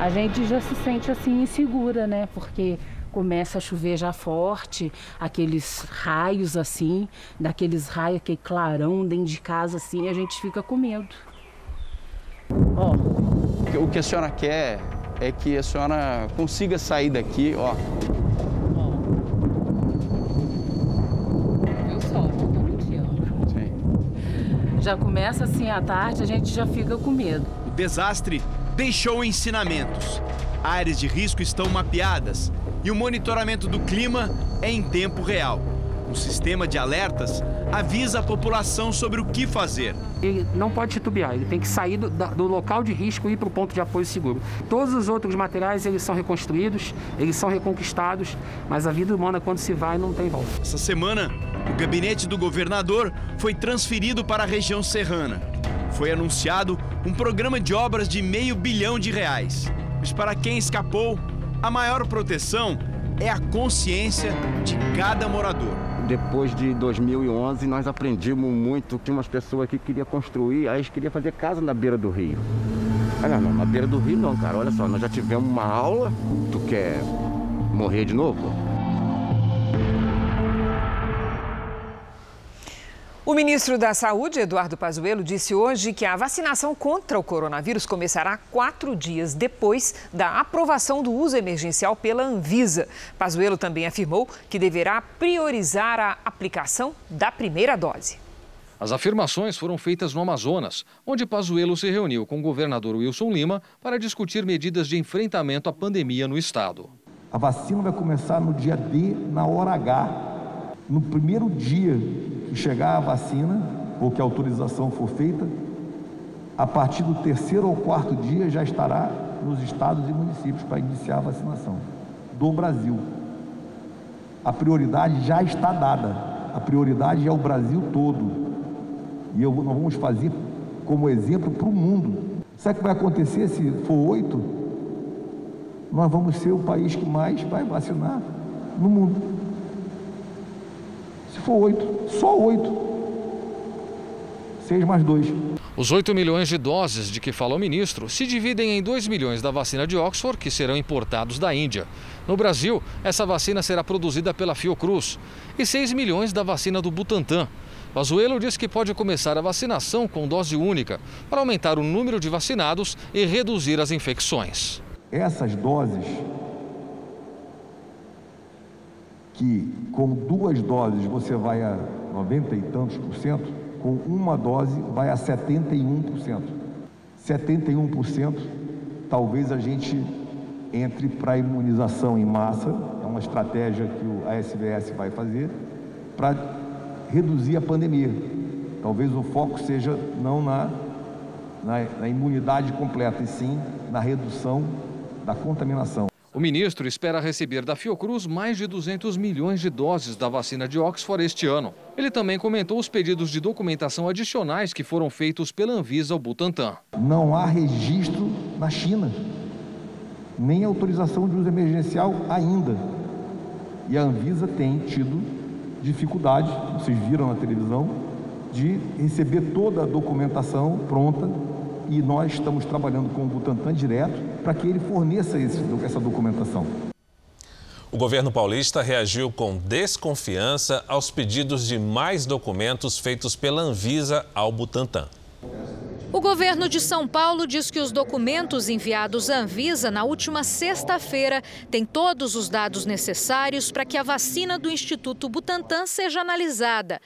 A gente já se sente assim insegura, né? Porque começa a chover já forte, aqueles raios assim, daqueles raios, aquele clarão dentro de casa assim, a gente fica com medo. Ó, o que a senhora quer é que a senhora consiga sair daqui, ó. Eu só, não te amo. Sim. Já começa assim à tarde, a gente já fica com medo. O desastre deixou ensinamentos. Áreas de risco estão mapeadas e o monitoramento do clima é em tempo real. O sistema de alertas avisa a população sobre o que fazer. Ele não pode titubear, ele tem que sair do, do local de risco e ir para o ponto de apoio seguro. Todos os outros materiais eles são reconstruídos, eles são reconquistados, mas a vida humana quando se vai não tem volta. Essa semana, o gabinete do governador foi transferido para a região serrana. Foi anunciado um programa de obras de meio bilhão de reais. Mas para quem escapou, a maior proteção é a consciência de cada morador depois de 2011, nós aprendimos muito. Tinha umas pessoas que queriam construir, aí eles queriam fazer casa na beira do rio. Olha, não, na beira do rio não, cara. Olha só, nós já tivemos uma aula. Tu quer morrer de novo? O ministro da Saúde, Eduardo Pazuello, disse hoje que a vacinação contra o coronavírus começará quatro dias depois da aprovação do uso emergencial pela Anvisa. Pazuello também afirmou que deverá priorizar a aplicação da primeira dose. As afirmações foram feitas no Amazonas, onde Pazuello se reuniu com o governador Wilson Lima para discutir medidas de enfrentamento à pandemia no estado. A vacina vai começar no dia D, na hora H, no primeiro dia que chegar a vacina, ou que a autorização for feita, a partir do terceiro ou quarto dia já estará nos estados e municípios para iniciar a vacinação do Brasil. A prioridade já está dada, a prioridade é o Brasil todo. E eu, nós vamos fazer como exemplo para o mundo. Sabe o que vai acontecer se for oito? Nós vamos ser o país que mais vai vacinar no mundo. Se for oito, só oito. Seis mais dois. Os 8 milhões de doses de que fala o ministro se dividem em 2 milhões da vacina de Oxford, que serão importados da Índia. No Brasil, essa vacina será produzida pela Fiocruz. E 6 milhões da vacina do Butantan. Pazuello diz que pode começar a vacinação com dose única para aumentar o número de vacinados e reduzir as infecções. Essas doses que com duas doses você vai a 90 e tantos por cento, com uma dose vai a 71%. 71% talvez a gente entre para imunização em massa, é uma estratégia que a SVS vai fazer para reduzir a pandemia. Talvez o foco seja não na, na, na imunidade completa, e sim na redução da contaminação. O ministro espera receber da Fiocruz mais de 200 milhões de doses da vacina de Oxford este ano. Ele também comentou os pedidos de documentação adicionais que foram feitos pela Anvisa ao Butantan. Não há registro na China, nem autorização de uso emergencial ainda. E a Anvisa tem tido dificuldade, vocês viram na televisão, de receber toda a documentação pronta e nós estamos trabalhando com o Butantan direto para que ele forneça esse, essa documentação. O governo paulista reagiu com desconfiança aos pedidos de mais documentos feitos pela Anvisa ao Butantan. O governo de São Paulo diz que os documentos enviados à Anvisa na última sexta-feira têm todos os dados necessários para que a vacina do Instituto Butantan seja analisada.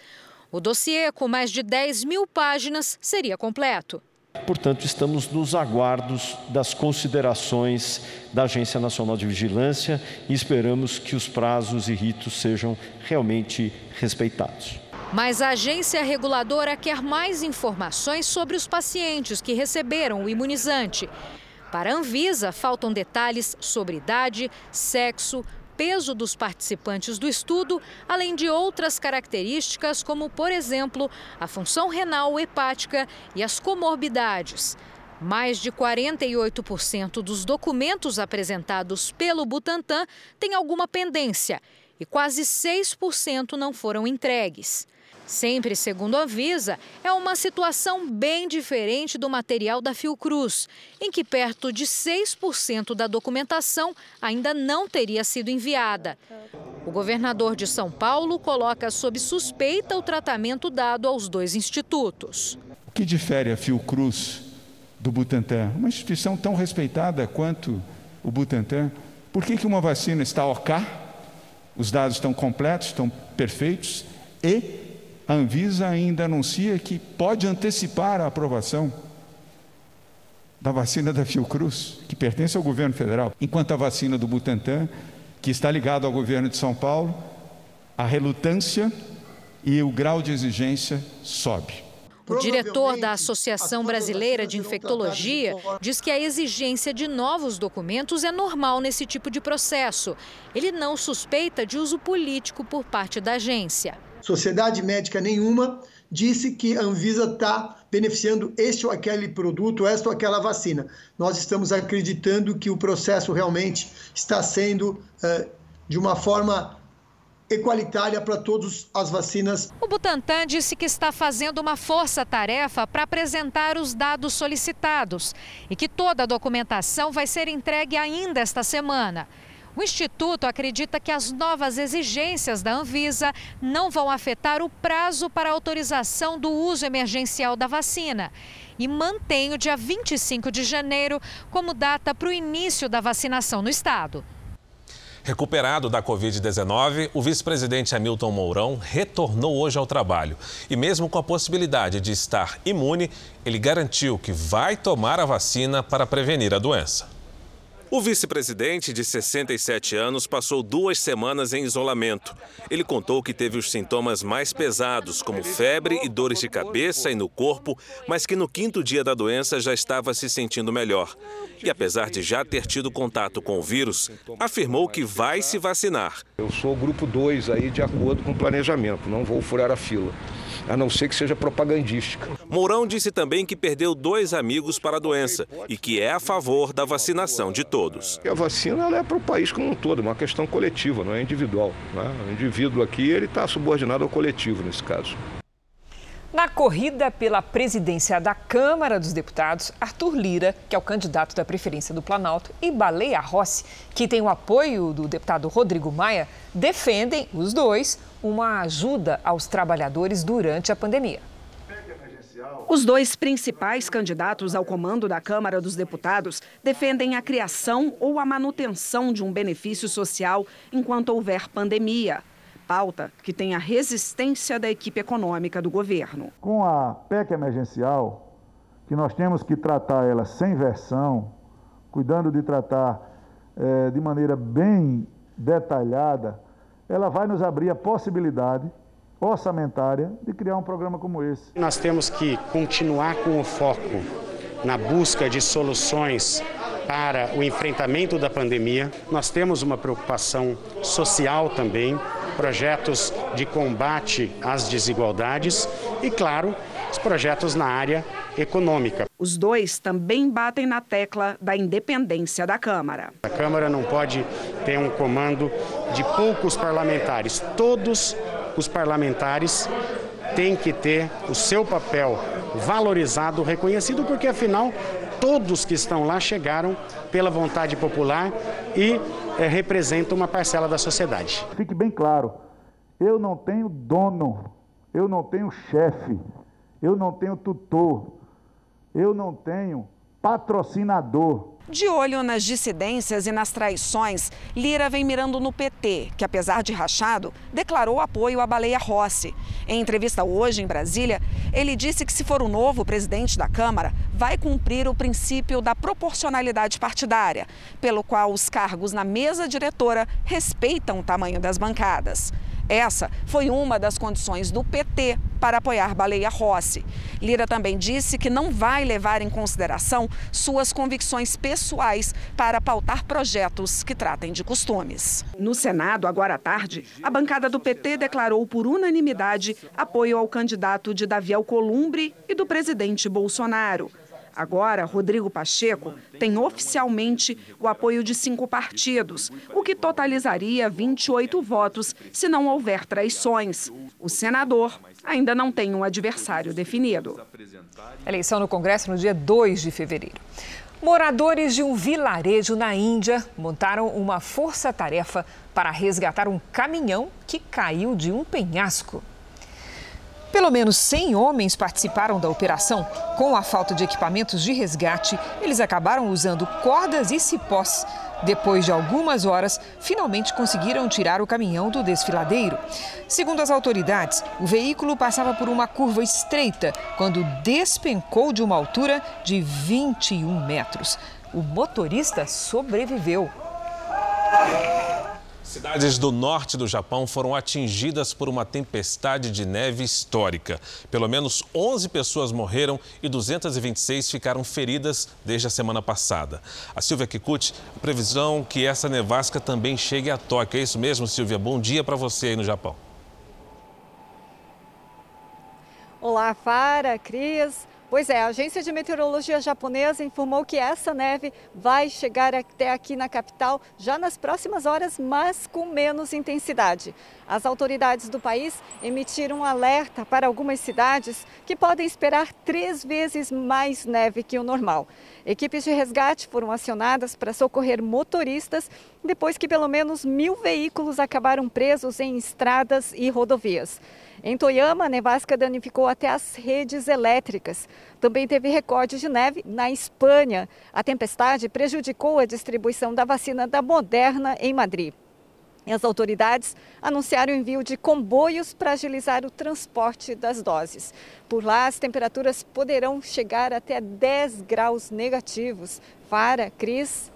O dossiê, com mais de 10 mil páginas, seria completo. Portanto, estamos nos aguardos das considerações da Agência Nacional de Vigilância e esperamos que os prazos e ritos sejam realmente respeitados. Mas a agência reguladora quer mais informações sobre os pacientes que receberam o imunizante. Para a Anvisa, faltam detalhes sobre idade, sexo, peso dos participantes do estudo, além de outras características, como, por exemplo, a função renal hepática e as comorbidades. Mais de 48% dos documentos apresentados pelo Butantan têm alguma pendência e quase 6% não foram entregues. Sempre segundo a Visa, é uma situação bem diferente do material da Fiocruz, em que perto de 6% da documentação ainda não teria sido enviada. O governador de São Paulo coloca sob suspeita o tratamento dado aos dois institutos. O que difere a Fiocruz do Butantan? Uma instituição tão respeitada quanto o Butantan. Por que, que uma vacina está OK, os dados estão completos, estão perfeitos, e a Anvisa ainda anuncia que pode antecipar a aprovação da vacina da Fiocruz, que pertence ao governo federal, enquanto a vacina do Butantan, que está ligado ao governo de São Paulo, a relutância e o grau de exigência sobe. O diretor da Associação Brasileira de Infectologia diz que a exigência de novos documentos é normal nesse tipo de processo. Ele não suspeita de uso político por parte da agência. Sociedade médica nenhuma disse que a Anvisa está beneficiando este ou aquele produto, esta ou aquela vacina. Nós estamos acreditando que o processo realmente está sendo uh, de uma forma equalitária para todas as vacinas. O Butantan disse que está fazendo uma força-tarefa para apresentar os dados solicitados e que toda a documentação vai ser entregue ainda esta semana. O Instituto acredita que as novas exigências da Anvisa não vão afetar o prazo para autorização do uso emergencial da vacina e mantém o dia 25 de janeiro como data para o início da vacinação no estado. Recuperado da Covid-19, o vice-presidente Hamilton Mourão retornou hoje ao trabalho. E mesmo com a possibilidade de estar imune, ele garantiu que vai tomar a vacina para prevenir a doença. O vice-presidente, de 67 anos, passou duas semanas em isolamento. Ele contou que teve os sintomas mais pesados, como febre e dores de cabeça e no corpo, mas que no quinto dia da doença já estava se sentindo melhor. E apesar de já ter tido contato com o vírus, afirmou que vai se vacinar. Eu sou grupo 2 aí de acordo com o planejamento, não vou furar a fila a não ser que seja propagandística. Mourão disse também que perdeu dois amigos para a doença e que é a favor da vacinação de todos. E a vacina é para o país como um todo, é uma questão coletiva, não é individual. Né? O indivíduo aqui ele está subordinado ao coletivo nesse caso. Na corrida pela presidência da Câmara dos Deputados, Arthur Lira, que é o candidato da preferência do Planalto, e Baleia Rossi, que tem o apoio do deputado Rodrigo Maia, defendem, os dois, uma ajuda aos trabalhadores durante a pandemia. Os dois principais candidatos ao comando da Câmara dos Deputados defendem a criação ou a manutenção de um benefício social enquanto houver pandemia pauta que tem a resistência da equipe econômica do governo. Com a PEC emergencial, que nós temos que tratar ela sem versão, cuidando de tratar é, de maneira bem detalhada, ela vai nos abrir a possibilidade orçamentária de criar um programa como esse. Nós temos que continuar com o foco na busca de soluções para o enfrentamento da pandemia. Nós temos uma preocupação social também projetos de combate às desigualdades e, claro, os projetos na área econômica. Os dois também batem na tecla da independência da Câmara. A Câmara não pode ter um comando de poucos parlamentares. Todos os parlamentares têm que ter o seu papel valorizado, reconhecido, porque afinal todos que estão lá chegaram pela vontade popular e é, representam uma parcela da sociedade. Fique bem claro, eu não tenho dono, eu não tenho chefe, eu não tenho tutor, eu não tenho patrocinador. De olho nas dissidências e nas traições, Lira vem mirando no PT, que apesar de rachado, declarou apoio à Baleia Rossi. Em entrevista hoje em Brasília, ele disse que se for o novo presidente da Câmara, vai cumprir o princípio da proporcionalidade partidária, pelo qual os cargos na mesa diretora respeitam o tamanho das bancadas. Essa foi uma das condições do PT para apoiar Baleia Rossi. Lira também disse que não vai levar em consideração suas convicções pessoais para pautar projetos que tratem de costumes. No Senado, agora à tarde, a bancada do PT declarou por unanimidade apoio ao candidato de Davi Alcolumbre e do presidente Bolsonaro. Agora, Rodrigo Pacheco tem oficialmente o apoio de cinco partidos, o que totalizaria 28 votos se não houver traições. O senador ainda não tem um adversário definido. Eleição no Congresso no dia 2 de fevereiro. Moradores de um vilarejo na Índia montaram uma força-tarefa para resgatar um caminhão que caiu de um penhasco. Pelo menos 100 homens participaram da operação. Com a falta de equipamentos de resgate, eles acabaram usando cordas e cipós Depois de algumas horas, finalmente conseguiram tirar o caminhão do desfiladeiro. Segundo as autoridades, o veículo passava por uma curva estreita quando despencou de uma altura de 21 metros. O motorista sobreviveu. Cidades do norte do Japão foram atingidas por uma tempestade de neve histórica. Pelo menos 11 pessoas morreram e 226 ficaram feridas desde a semana passada. A Silvia Kikuchi, previsão que essa nevasca também chegue a Tóquio. É isso mesmo, Silvia? Bom dia para você aí no Japão. Olá, Fara, Cris. Pois é, a agência de meteorologia japonesa informou que essa neve vai chegar até aqui na capital já nas próximas horas, mas com menos intensidade. As autoridades do país emitiram um alerta para algumas cidades que podem esperar três vezes mais neve que o normal. Equipes de resgate foram acionadas para socorrer motoristas depois que pelo menos mil veículos acabaram presos em estradas e rodovias. Em Toyama, a nevasca danificou até as redes elétricas. Também teve recorde de neve na Espanha. A tempestade prejudicou a distribuição da vacina da Moderna em Madrid. As autoridades anunciaram o envio de comboios para agilizar o transporte das doses. Por lá, as temperaturas poderão chegar até 10 graus negativos. Fara, Cris.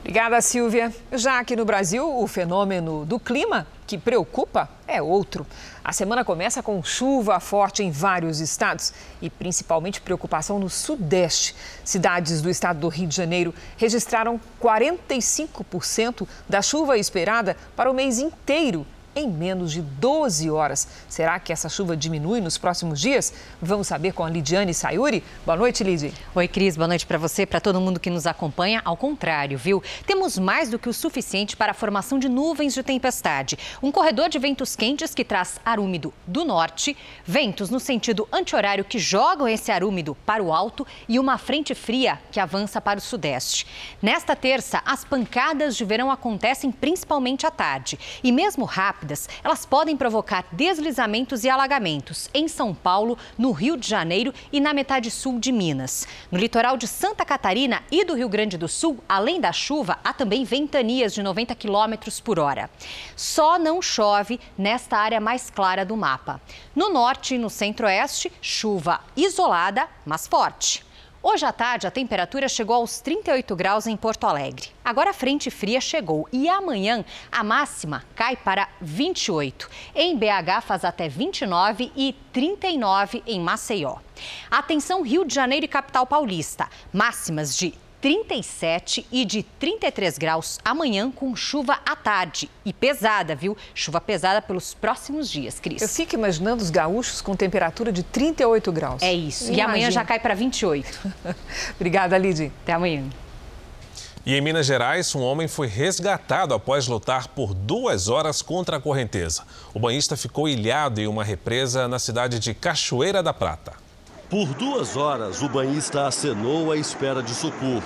Obrigada, Silvia. Já aqui no Brasil, o fenômeno do clima que preocupa é outro. A semana começa com chuva forte em vários estados e principalmente preocupação no Sudeste. Cidades do estado do Rio de Janeiro registraram 45% da chuva esperada para o mês inteiro em menos de 12 horas. Será que essa chuva diminui nos próximos dias? Vamos saber com a Lidiane Sayuri. Boa noite, Lidy. Oi, Cris. Boa noite para você, para todo mundo que nos acompanha. Ao contrário, viu? Temos mais do que o suficiente para a formação de nuvens de tempestade. Um corredor de ventos quentes que traz ar úmido do norte, ventos no sentido anti-horário que jogam esse ar úmido para o alto e uma frente fria que avança para o sudeste. Nesta terça, as pancadas de verão acontecem principalmente à tarde. E mesmo rápido, rápidas, elas podem provocar deslizamentos e alagamentos em São Paulo, no Rio de Janeiro e na metade sul de Minas. No litoral de Santa Catarina e do Rio Grande do Sul, além da chuva, há também ventanias de 90 quilômetros por hora. Só não chove nesta área mais clara do mapa. No norte e no centro-oeste, chuva isolada, mas forte. Hoje à tarde, a temperatura chegou aos 38 graus em Porto Alegre. Agora a frente fria chegou e amanhã a máxima cai para 28. Em BH faz até 29 e 39 em Maceió. Atenção Rio de Janeiro e capital paulista. Máximas de 37 e de 33 graus amanhã com chuva à tarde. E pesada, viu? Chuva pesada pelos próximos dias, Cris. Eu fico imaginando os gaúchos com temperatura de 38 graus. É isso. Imagina. E amanhã já cai para 28. Obrigada, Lidy. Até amanhã. E em Minas Gerais, um homem foi resgatado após lutar por duas horas contra a correnteza. O banhista ficou ilhado em uma represa na cidade de Cachoeira da Prata. Por duas horas, o banhista acenou à espera de socorro.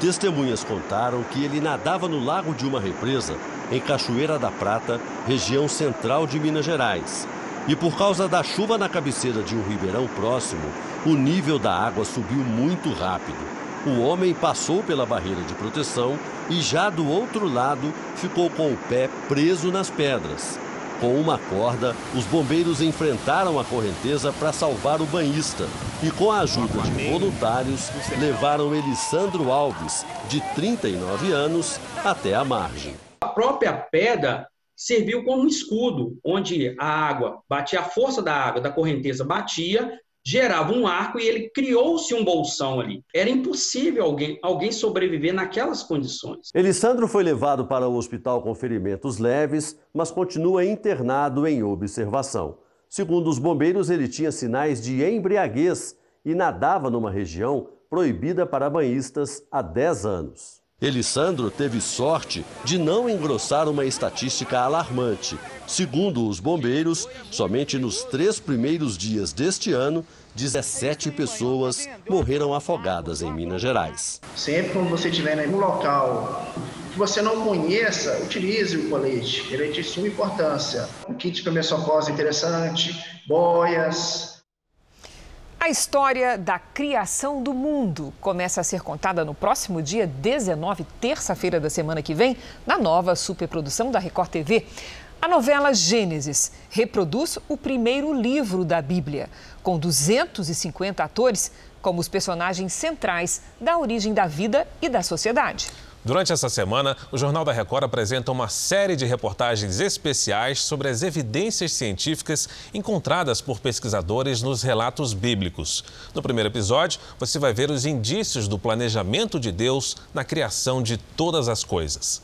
Testemunhas contaram que ele nadava no lago de uma represa, em Cachoeira da Prata, região central de Minas Gerais. E por causa da chuva na cabeceira de um ribeirão próximo, o nível da água subiu muito rápido. O homem passou pela barreira de proteção e já do outro lado ficou com o pé preso nas pedras. Com uma corda, os bombeiros enfrentaram a correnteza para salvar o banhista e, com a ajuda de voluntários, levaram Elisandro Alves, de 39 anos, até a margem. A própria pedra serviu como um escudo, onde a água batia, a força da água da correnteza batia gerava um arco e ele criou-se um bolsão ali. Era impossível alguém, alguém sobreviver naquelas condições. Elisandro foi levado para o hospital com ferimentos leves, mas continua internado em observação. Segundo os bombeiros, ele tinha sinais de embriaguez e nadava numa região proibida para banhistas há 10 anos. Elisandro teve sorte de não engrossar uma estatística alarmante. Segundo os bombeiros, somente nos três primeiros dias deste ano, 17 pessoas morreram afogadas em Minas Gerais. Sempre quando você estiver em um local que você não conheça, utilize o colete. Ele é de suma importância. Um kit de primeiros socorros interessante, boias, A história da criação do mundo começa a ser contada no próximo dia 19, terça-feira da semana que vem, na nova superprodução da Record TV. A novela Gênesis reproduz o primeiro livro da Bíblia, com 250 atores como os personagens centrais da origem da vida e da sociedade. Durante essa semana, o Jornal da Record apresenta uma série de reportagens especiais sobre as evidências científicas encontradas por pesquisadores nos relatos bíblicos. No primeiro episódio, você vai ver os indícios do planejamento de Deus na criação de todas as coisas.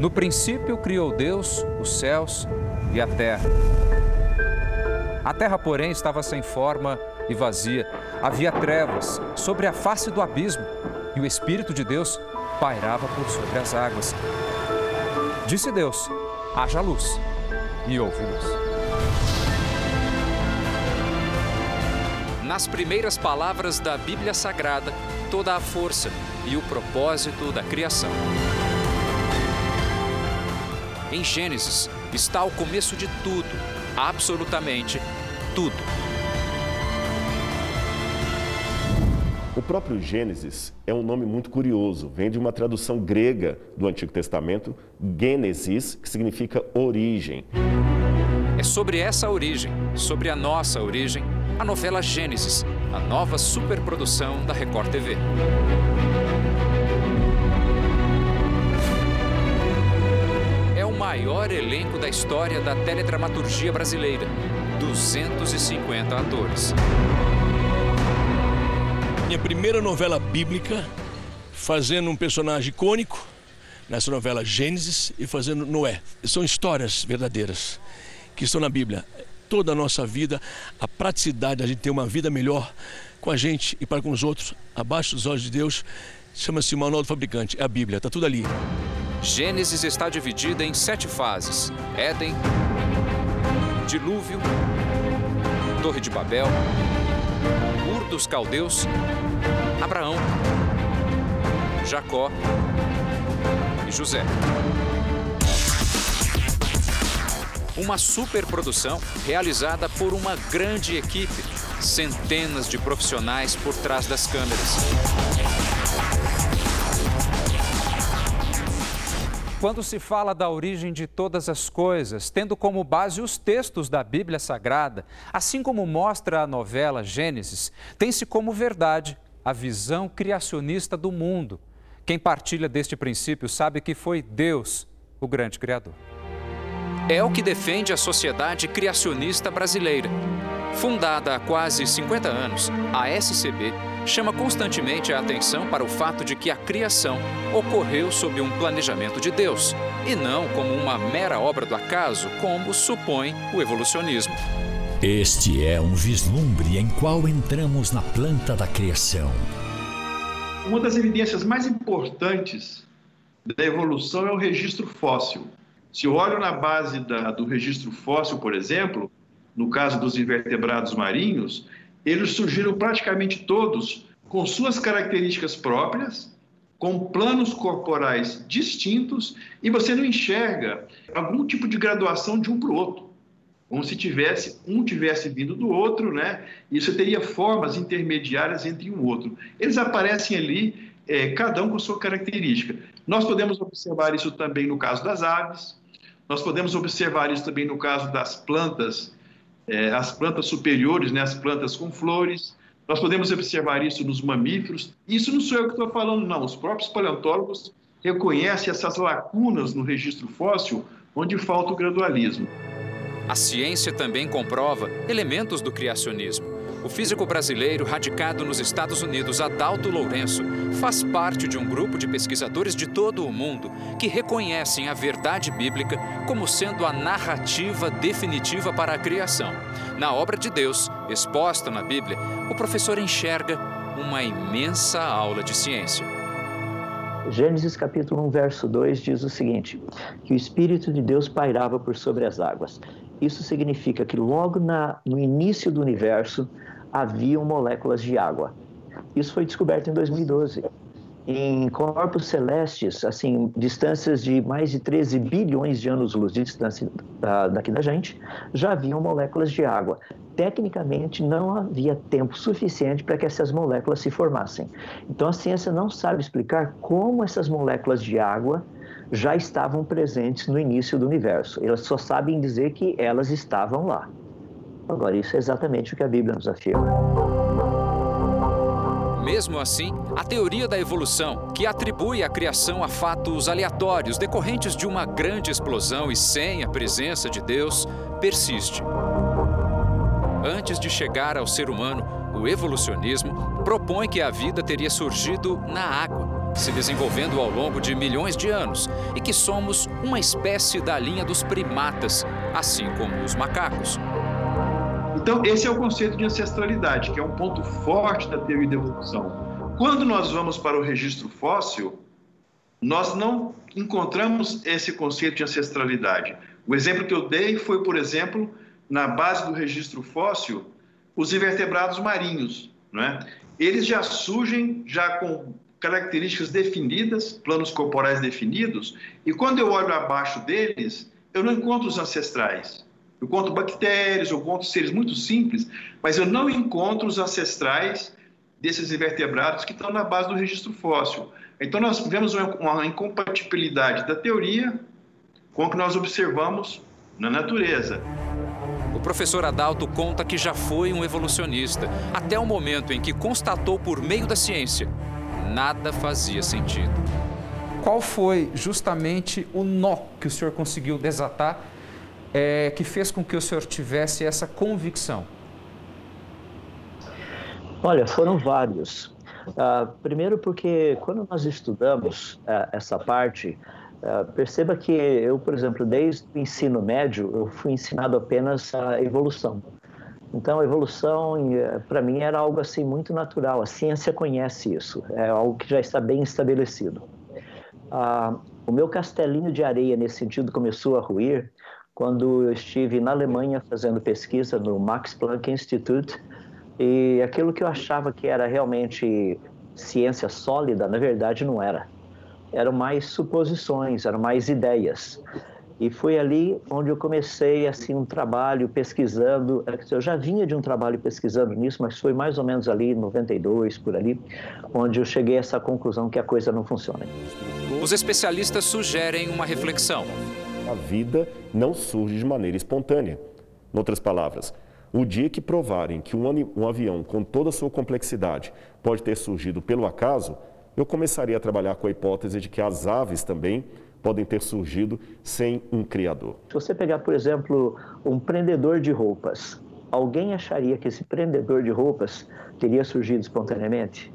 No princípio criou Deus os céus e a terra. A terra, porém, estava sem forma e vazia. Havia trevas sobre a face do abismo e o Espírito de Deus pairava por sobre as águas. Disse Deus: haja luz, e houve luz. Nas primeiras palavras da Bíblia Sagrada, toda a força e o propósito da criação. Em Gênesis está o começo de tudo, absolutamente tudo. O próprio Gênesis é um nome muito curioso, vem de uma tradução grega do Antigo Testamento, Gênesis, que significa origem. É sobre essa origem, sobre a nossa origem, a novela Gênesis, a nova superprodução da Record TV. Maior elenco da história da teledramaturgia brasileira 250 atores. Minha primeira novela bíblica, fazendo um personagem icônico nessa novela Gênesis e fazendo Noé. São histórias verdadeiras que estão na Bíblia. Toda a nossa vida, a praticidade da gente ter uma vida melhor com a gente e para com os outros, abaixo dos olhos de Deus, chama-se Manual do Fabricante, é a Bíblia, está tudo ali. Gênesis está dividida em sete fases: Éden, Dilúvio, Torre de Babel, Ur dos Caldeus, Abraão, Jacó e José. Uma superprodução realizada por uma grande equipe, centenas de profissionais por trás das câmeras. Quando se fala da origem de todas as coisas, tendo como base os textos da Bíblia Sagrada, assim como mostra a novela Gênesis, tem-se como verdade a visão criacionista do mundo. Quem partilha deste princípio sabe que foi Deus o grande Criador. É o que defende a Sociedade Criacionista Brasileira. Fundada há quase 50 anos, a SCB chama constantemente a atenção para o fato de que a criação ocorreu sob um planejamento de Deus e não como uma mera obra do acaso, como supõe o evolucionismo. Este é um vislumbre em qual entramos na planta da criação. Uma das evidências mais importantes da evolução é o registro fóssil. Se eu olho na base da, do registro fóssil, por exemplo, no caso dos invertebrados marinhos, eles surgiram praticamente todos com suas características próprias, com planos corporais distintos, e você não enxerga algum tipo de graduação de um para o outro. Como se tivesse um tivesse vindo do outro, né? E você teria formas intermediárias entre um outro. Eles aparecem ali, é, cada um com sua característica. Nós podemos observar isso também no caso das aves, nós podemos observar isso também no caso das plantas é, as plantas superiores, né, as plantas com flores. Nós podemos observar isso nos mamíferos. Isso não sou eu que estou falando, não. Os próprios paleontólogos reconhecem essas lacunas no registro fóssil onde falta o gradualismo. A ciência também comprova elementos do criacionismo. Físico brasileiro, radicado nos Estados Unidos, Adalto Lourenço, faz parte de um grupo de pesquisadores de todo o mundo que reconhecem a verdade bíblica como sendo a narrativa definitiva para a criação. Na obra de Deus, exposta na Bíblia, o professor enxerga uma imensa aula de ciência. Gênesis capítulo 1, verso 2 diz o seguinte: que o Espírito de Deus pairava por sobre as águas. Isso significa que logo na, no início do universo haviam moléculas de água. Isso foi descoberto em 2012. em corpos celestes, assim, distâncias de mais de 13 bilhões de anos-luz de distância da, daqui da gente, já haviam moléculas de água. Tecnicamente, não havia tempo suficiente para que essas moléculas se formassem. Então, a ciência não sabe explicar como essas moléculas de água já estavam presentes no início do universo. Elas só sabem dizer que elas estavam lá. Agora, isso é exatamente o que a Bíblia nos afirma. Mesmo assim, a teoria da evolução, que atribui a criação a fatos aleatórios decorrentes de uma grande explosão e sem a presença de Deus, persiste. Antes de chegar ao ser humano, o evolucionismo propõe que a vida teria surgido na água, se desenvolvendo ao longo de milhões de anos, e que somos uma espécie da linha dos primatas, assim como os macacos. Então, esse é o conceito de ancestralidade, que é um ponto forte da teoria da evolução. Quando nós vamos para o registro fóssil, nós não encontramos esse conceito de ancestralidade. O exemplo que eu dei foi, por exemplo, na base do registro fóssil, os invertebrados marinhos. Né? Eles já surgem já com características definidas, planos corporais definidos, e quando eu olho abaixo deles, eu não encontro os ancestrais. Eu conto bactérias, eu conto seres muito simples, mas eu não encontro os ancestrais desses invertebrados que estão na base do registro fóssil. Então, nós vemos uma incompatibilidade da teoria com o que nós observamos na natureza. O professor Adalto conta que já foi um evolucionista, até o momento em que constatou por meio da ciência nada fazia sentido. Qual foi justamente o nó que o senhor conseguiu desatar é, que fez com que o senhor tivesse essa convicção? Olha, foram vários. Uh, primeiro, porque quando nós estudamos uh, essa parte, uh, perceba que eu, por exemplo, desde o ensino médio, eu fui ensinado apenas a evolução. Então, a evolução, eh, para mim, era algo assim muito natural. A ciência conhece isso, é algo que já está bem estabelecido. o meu castelinho de areia, nesse sentido, começou a ruir quando eu estive na Alemanha fazendo pesquisa no Max Planck Institute e aquilo que eu achava que era realmente ciência sólida, na verdade não era. Eram mais suposições, eram mais ideias. E foi ali onde eu comecei assim um trabalho pesquisando. Eu já vinha de um trabalho pesquisando nisso, mas foi mais ou menos ali em 92 por ali, onde eu cheguei a essa conclusão que a coisa não funciona. Os especialistas sugerem uma reflexão a vida não surge de maneira espontânea. Em outras palavras, o dia que provarem que um avião, com toda a sua complexidade, pode ter surgido pelo acaso, eu começaria a trabalhar com a hipótese de que as aves também podem ter surgido sem um criador. Se você pegar, por exemplo, um prendedor de roupas, alguém acharia que esse prendedor de roupas teria surgido espontaneamente?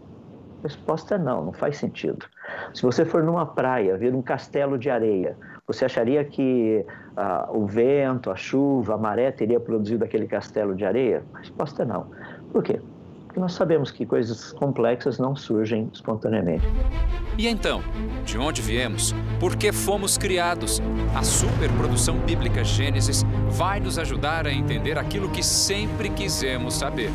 Resposta não, não faz sentido. Se você for numa praia, ver um castelo de areia, você acharia que ah, o vento, a chuva, a maré teria produzido aquele castelo de areia? Resposta é não. Por quê? Porque nós sabemos que coisas complexas não surgem espontaneamente. E então, de onde viemos? Por que fomos criados? A superprodução bíblica Gênesis vai nos ajudar a entender aquilo que sempre quisemos saber.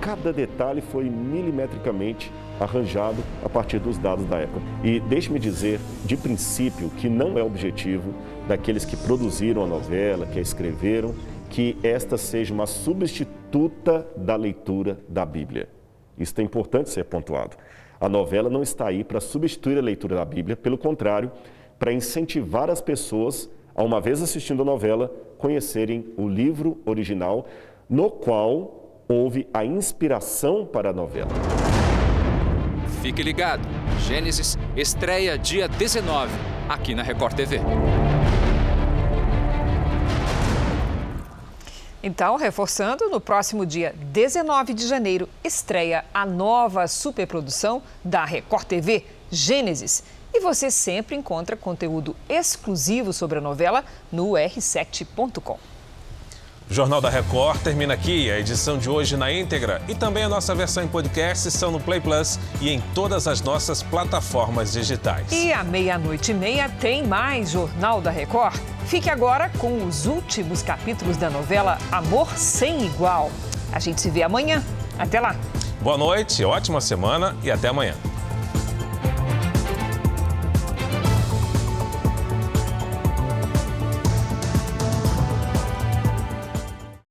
Cada detalhe foi milimetricamente arranjado a partir dos dados da época. E deixe-me dizer, de princípio, que não é objetivo daqueles que produziram a novela, que a escreveram, que esta seja uma substituta da leitura da Bíblia. Isso é importante ser pontuado. A novela não está aí para substituir a leitura da Bíblia, pelo contrário, para incentivar as pessoas, a uma vez assistindo a novela, conhecerem o livro original, no qual houve a inspiração para a novela. Fique ligado. Gênesis estreia dia 19, aqui na Record TV. Então, reforçando, no próximo dia 19 de janeiro estreia a nova superprodução da Record TV, Gênesis. E você sempre encontra conteúdo exclusivo sobre a novela no r7.com. O Jornal da Record termina aqui. A edição de hoje na íntegra e também a nossa versão em podcast estão no Play Plus e em todas as nossas plataformas digitais. E à meia-noite e meia tem mais Jornal da Record. Fique agora com os últimos capítulos da novela Amor Sem Igual. A gente se vê amanhã. Até lá! Boa noite, ótima semana e até amanhã.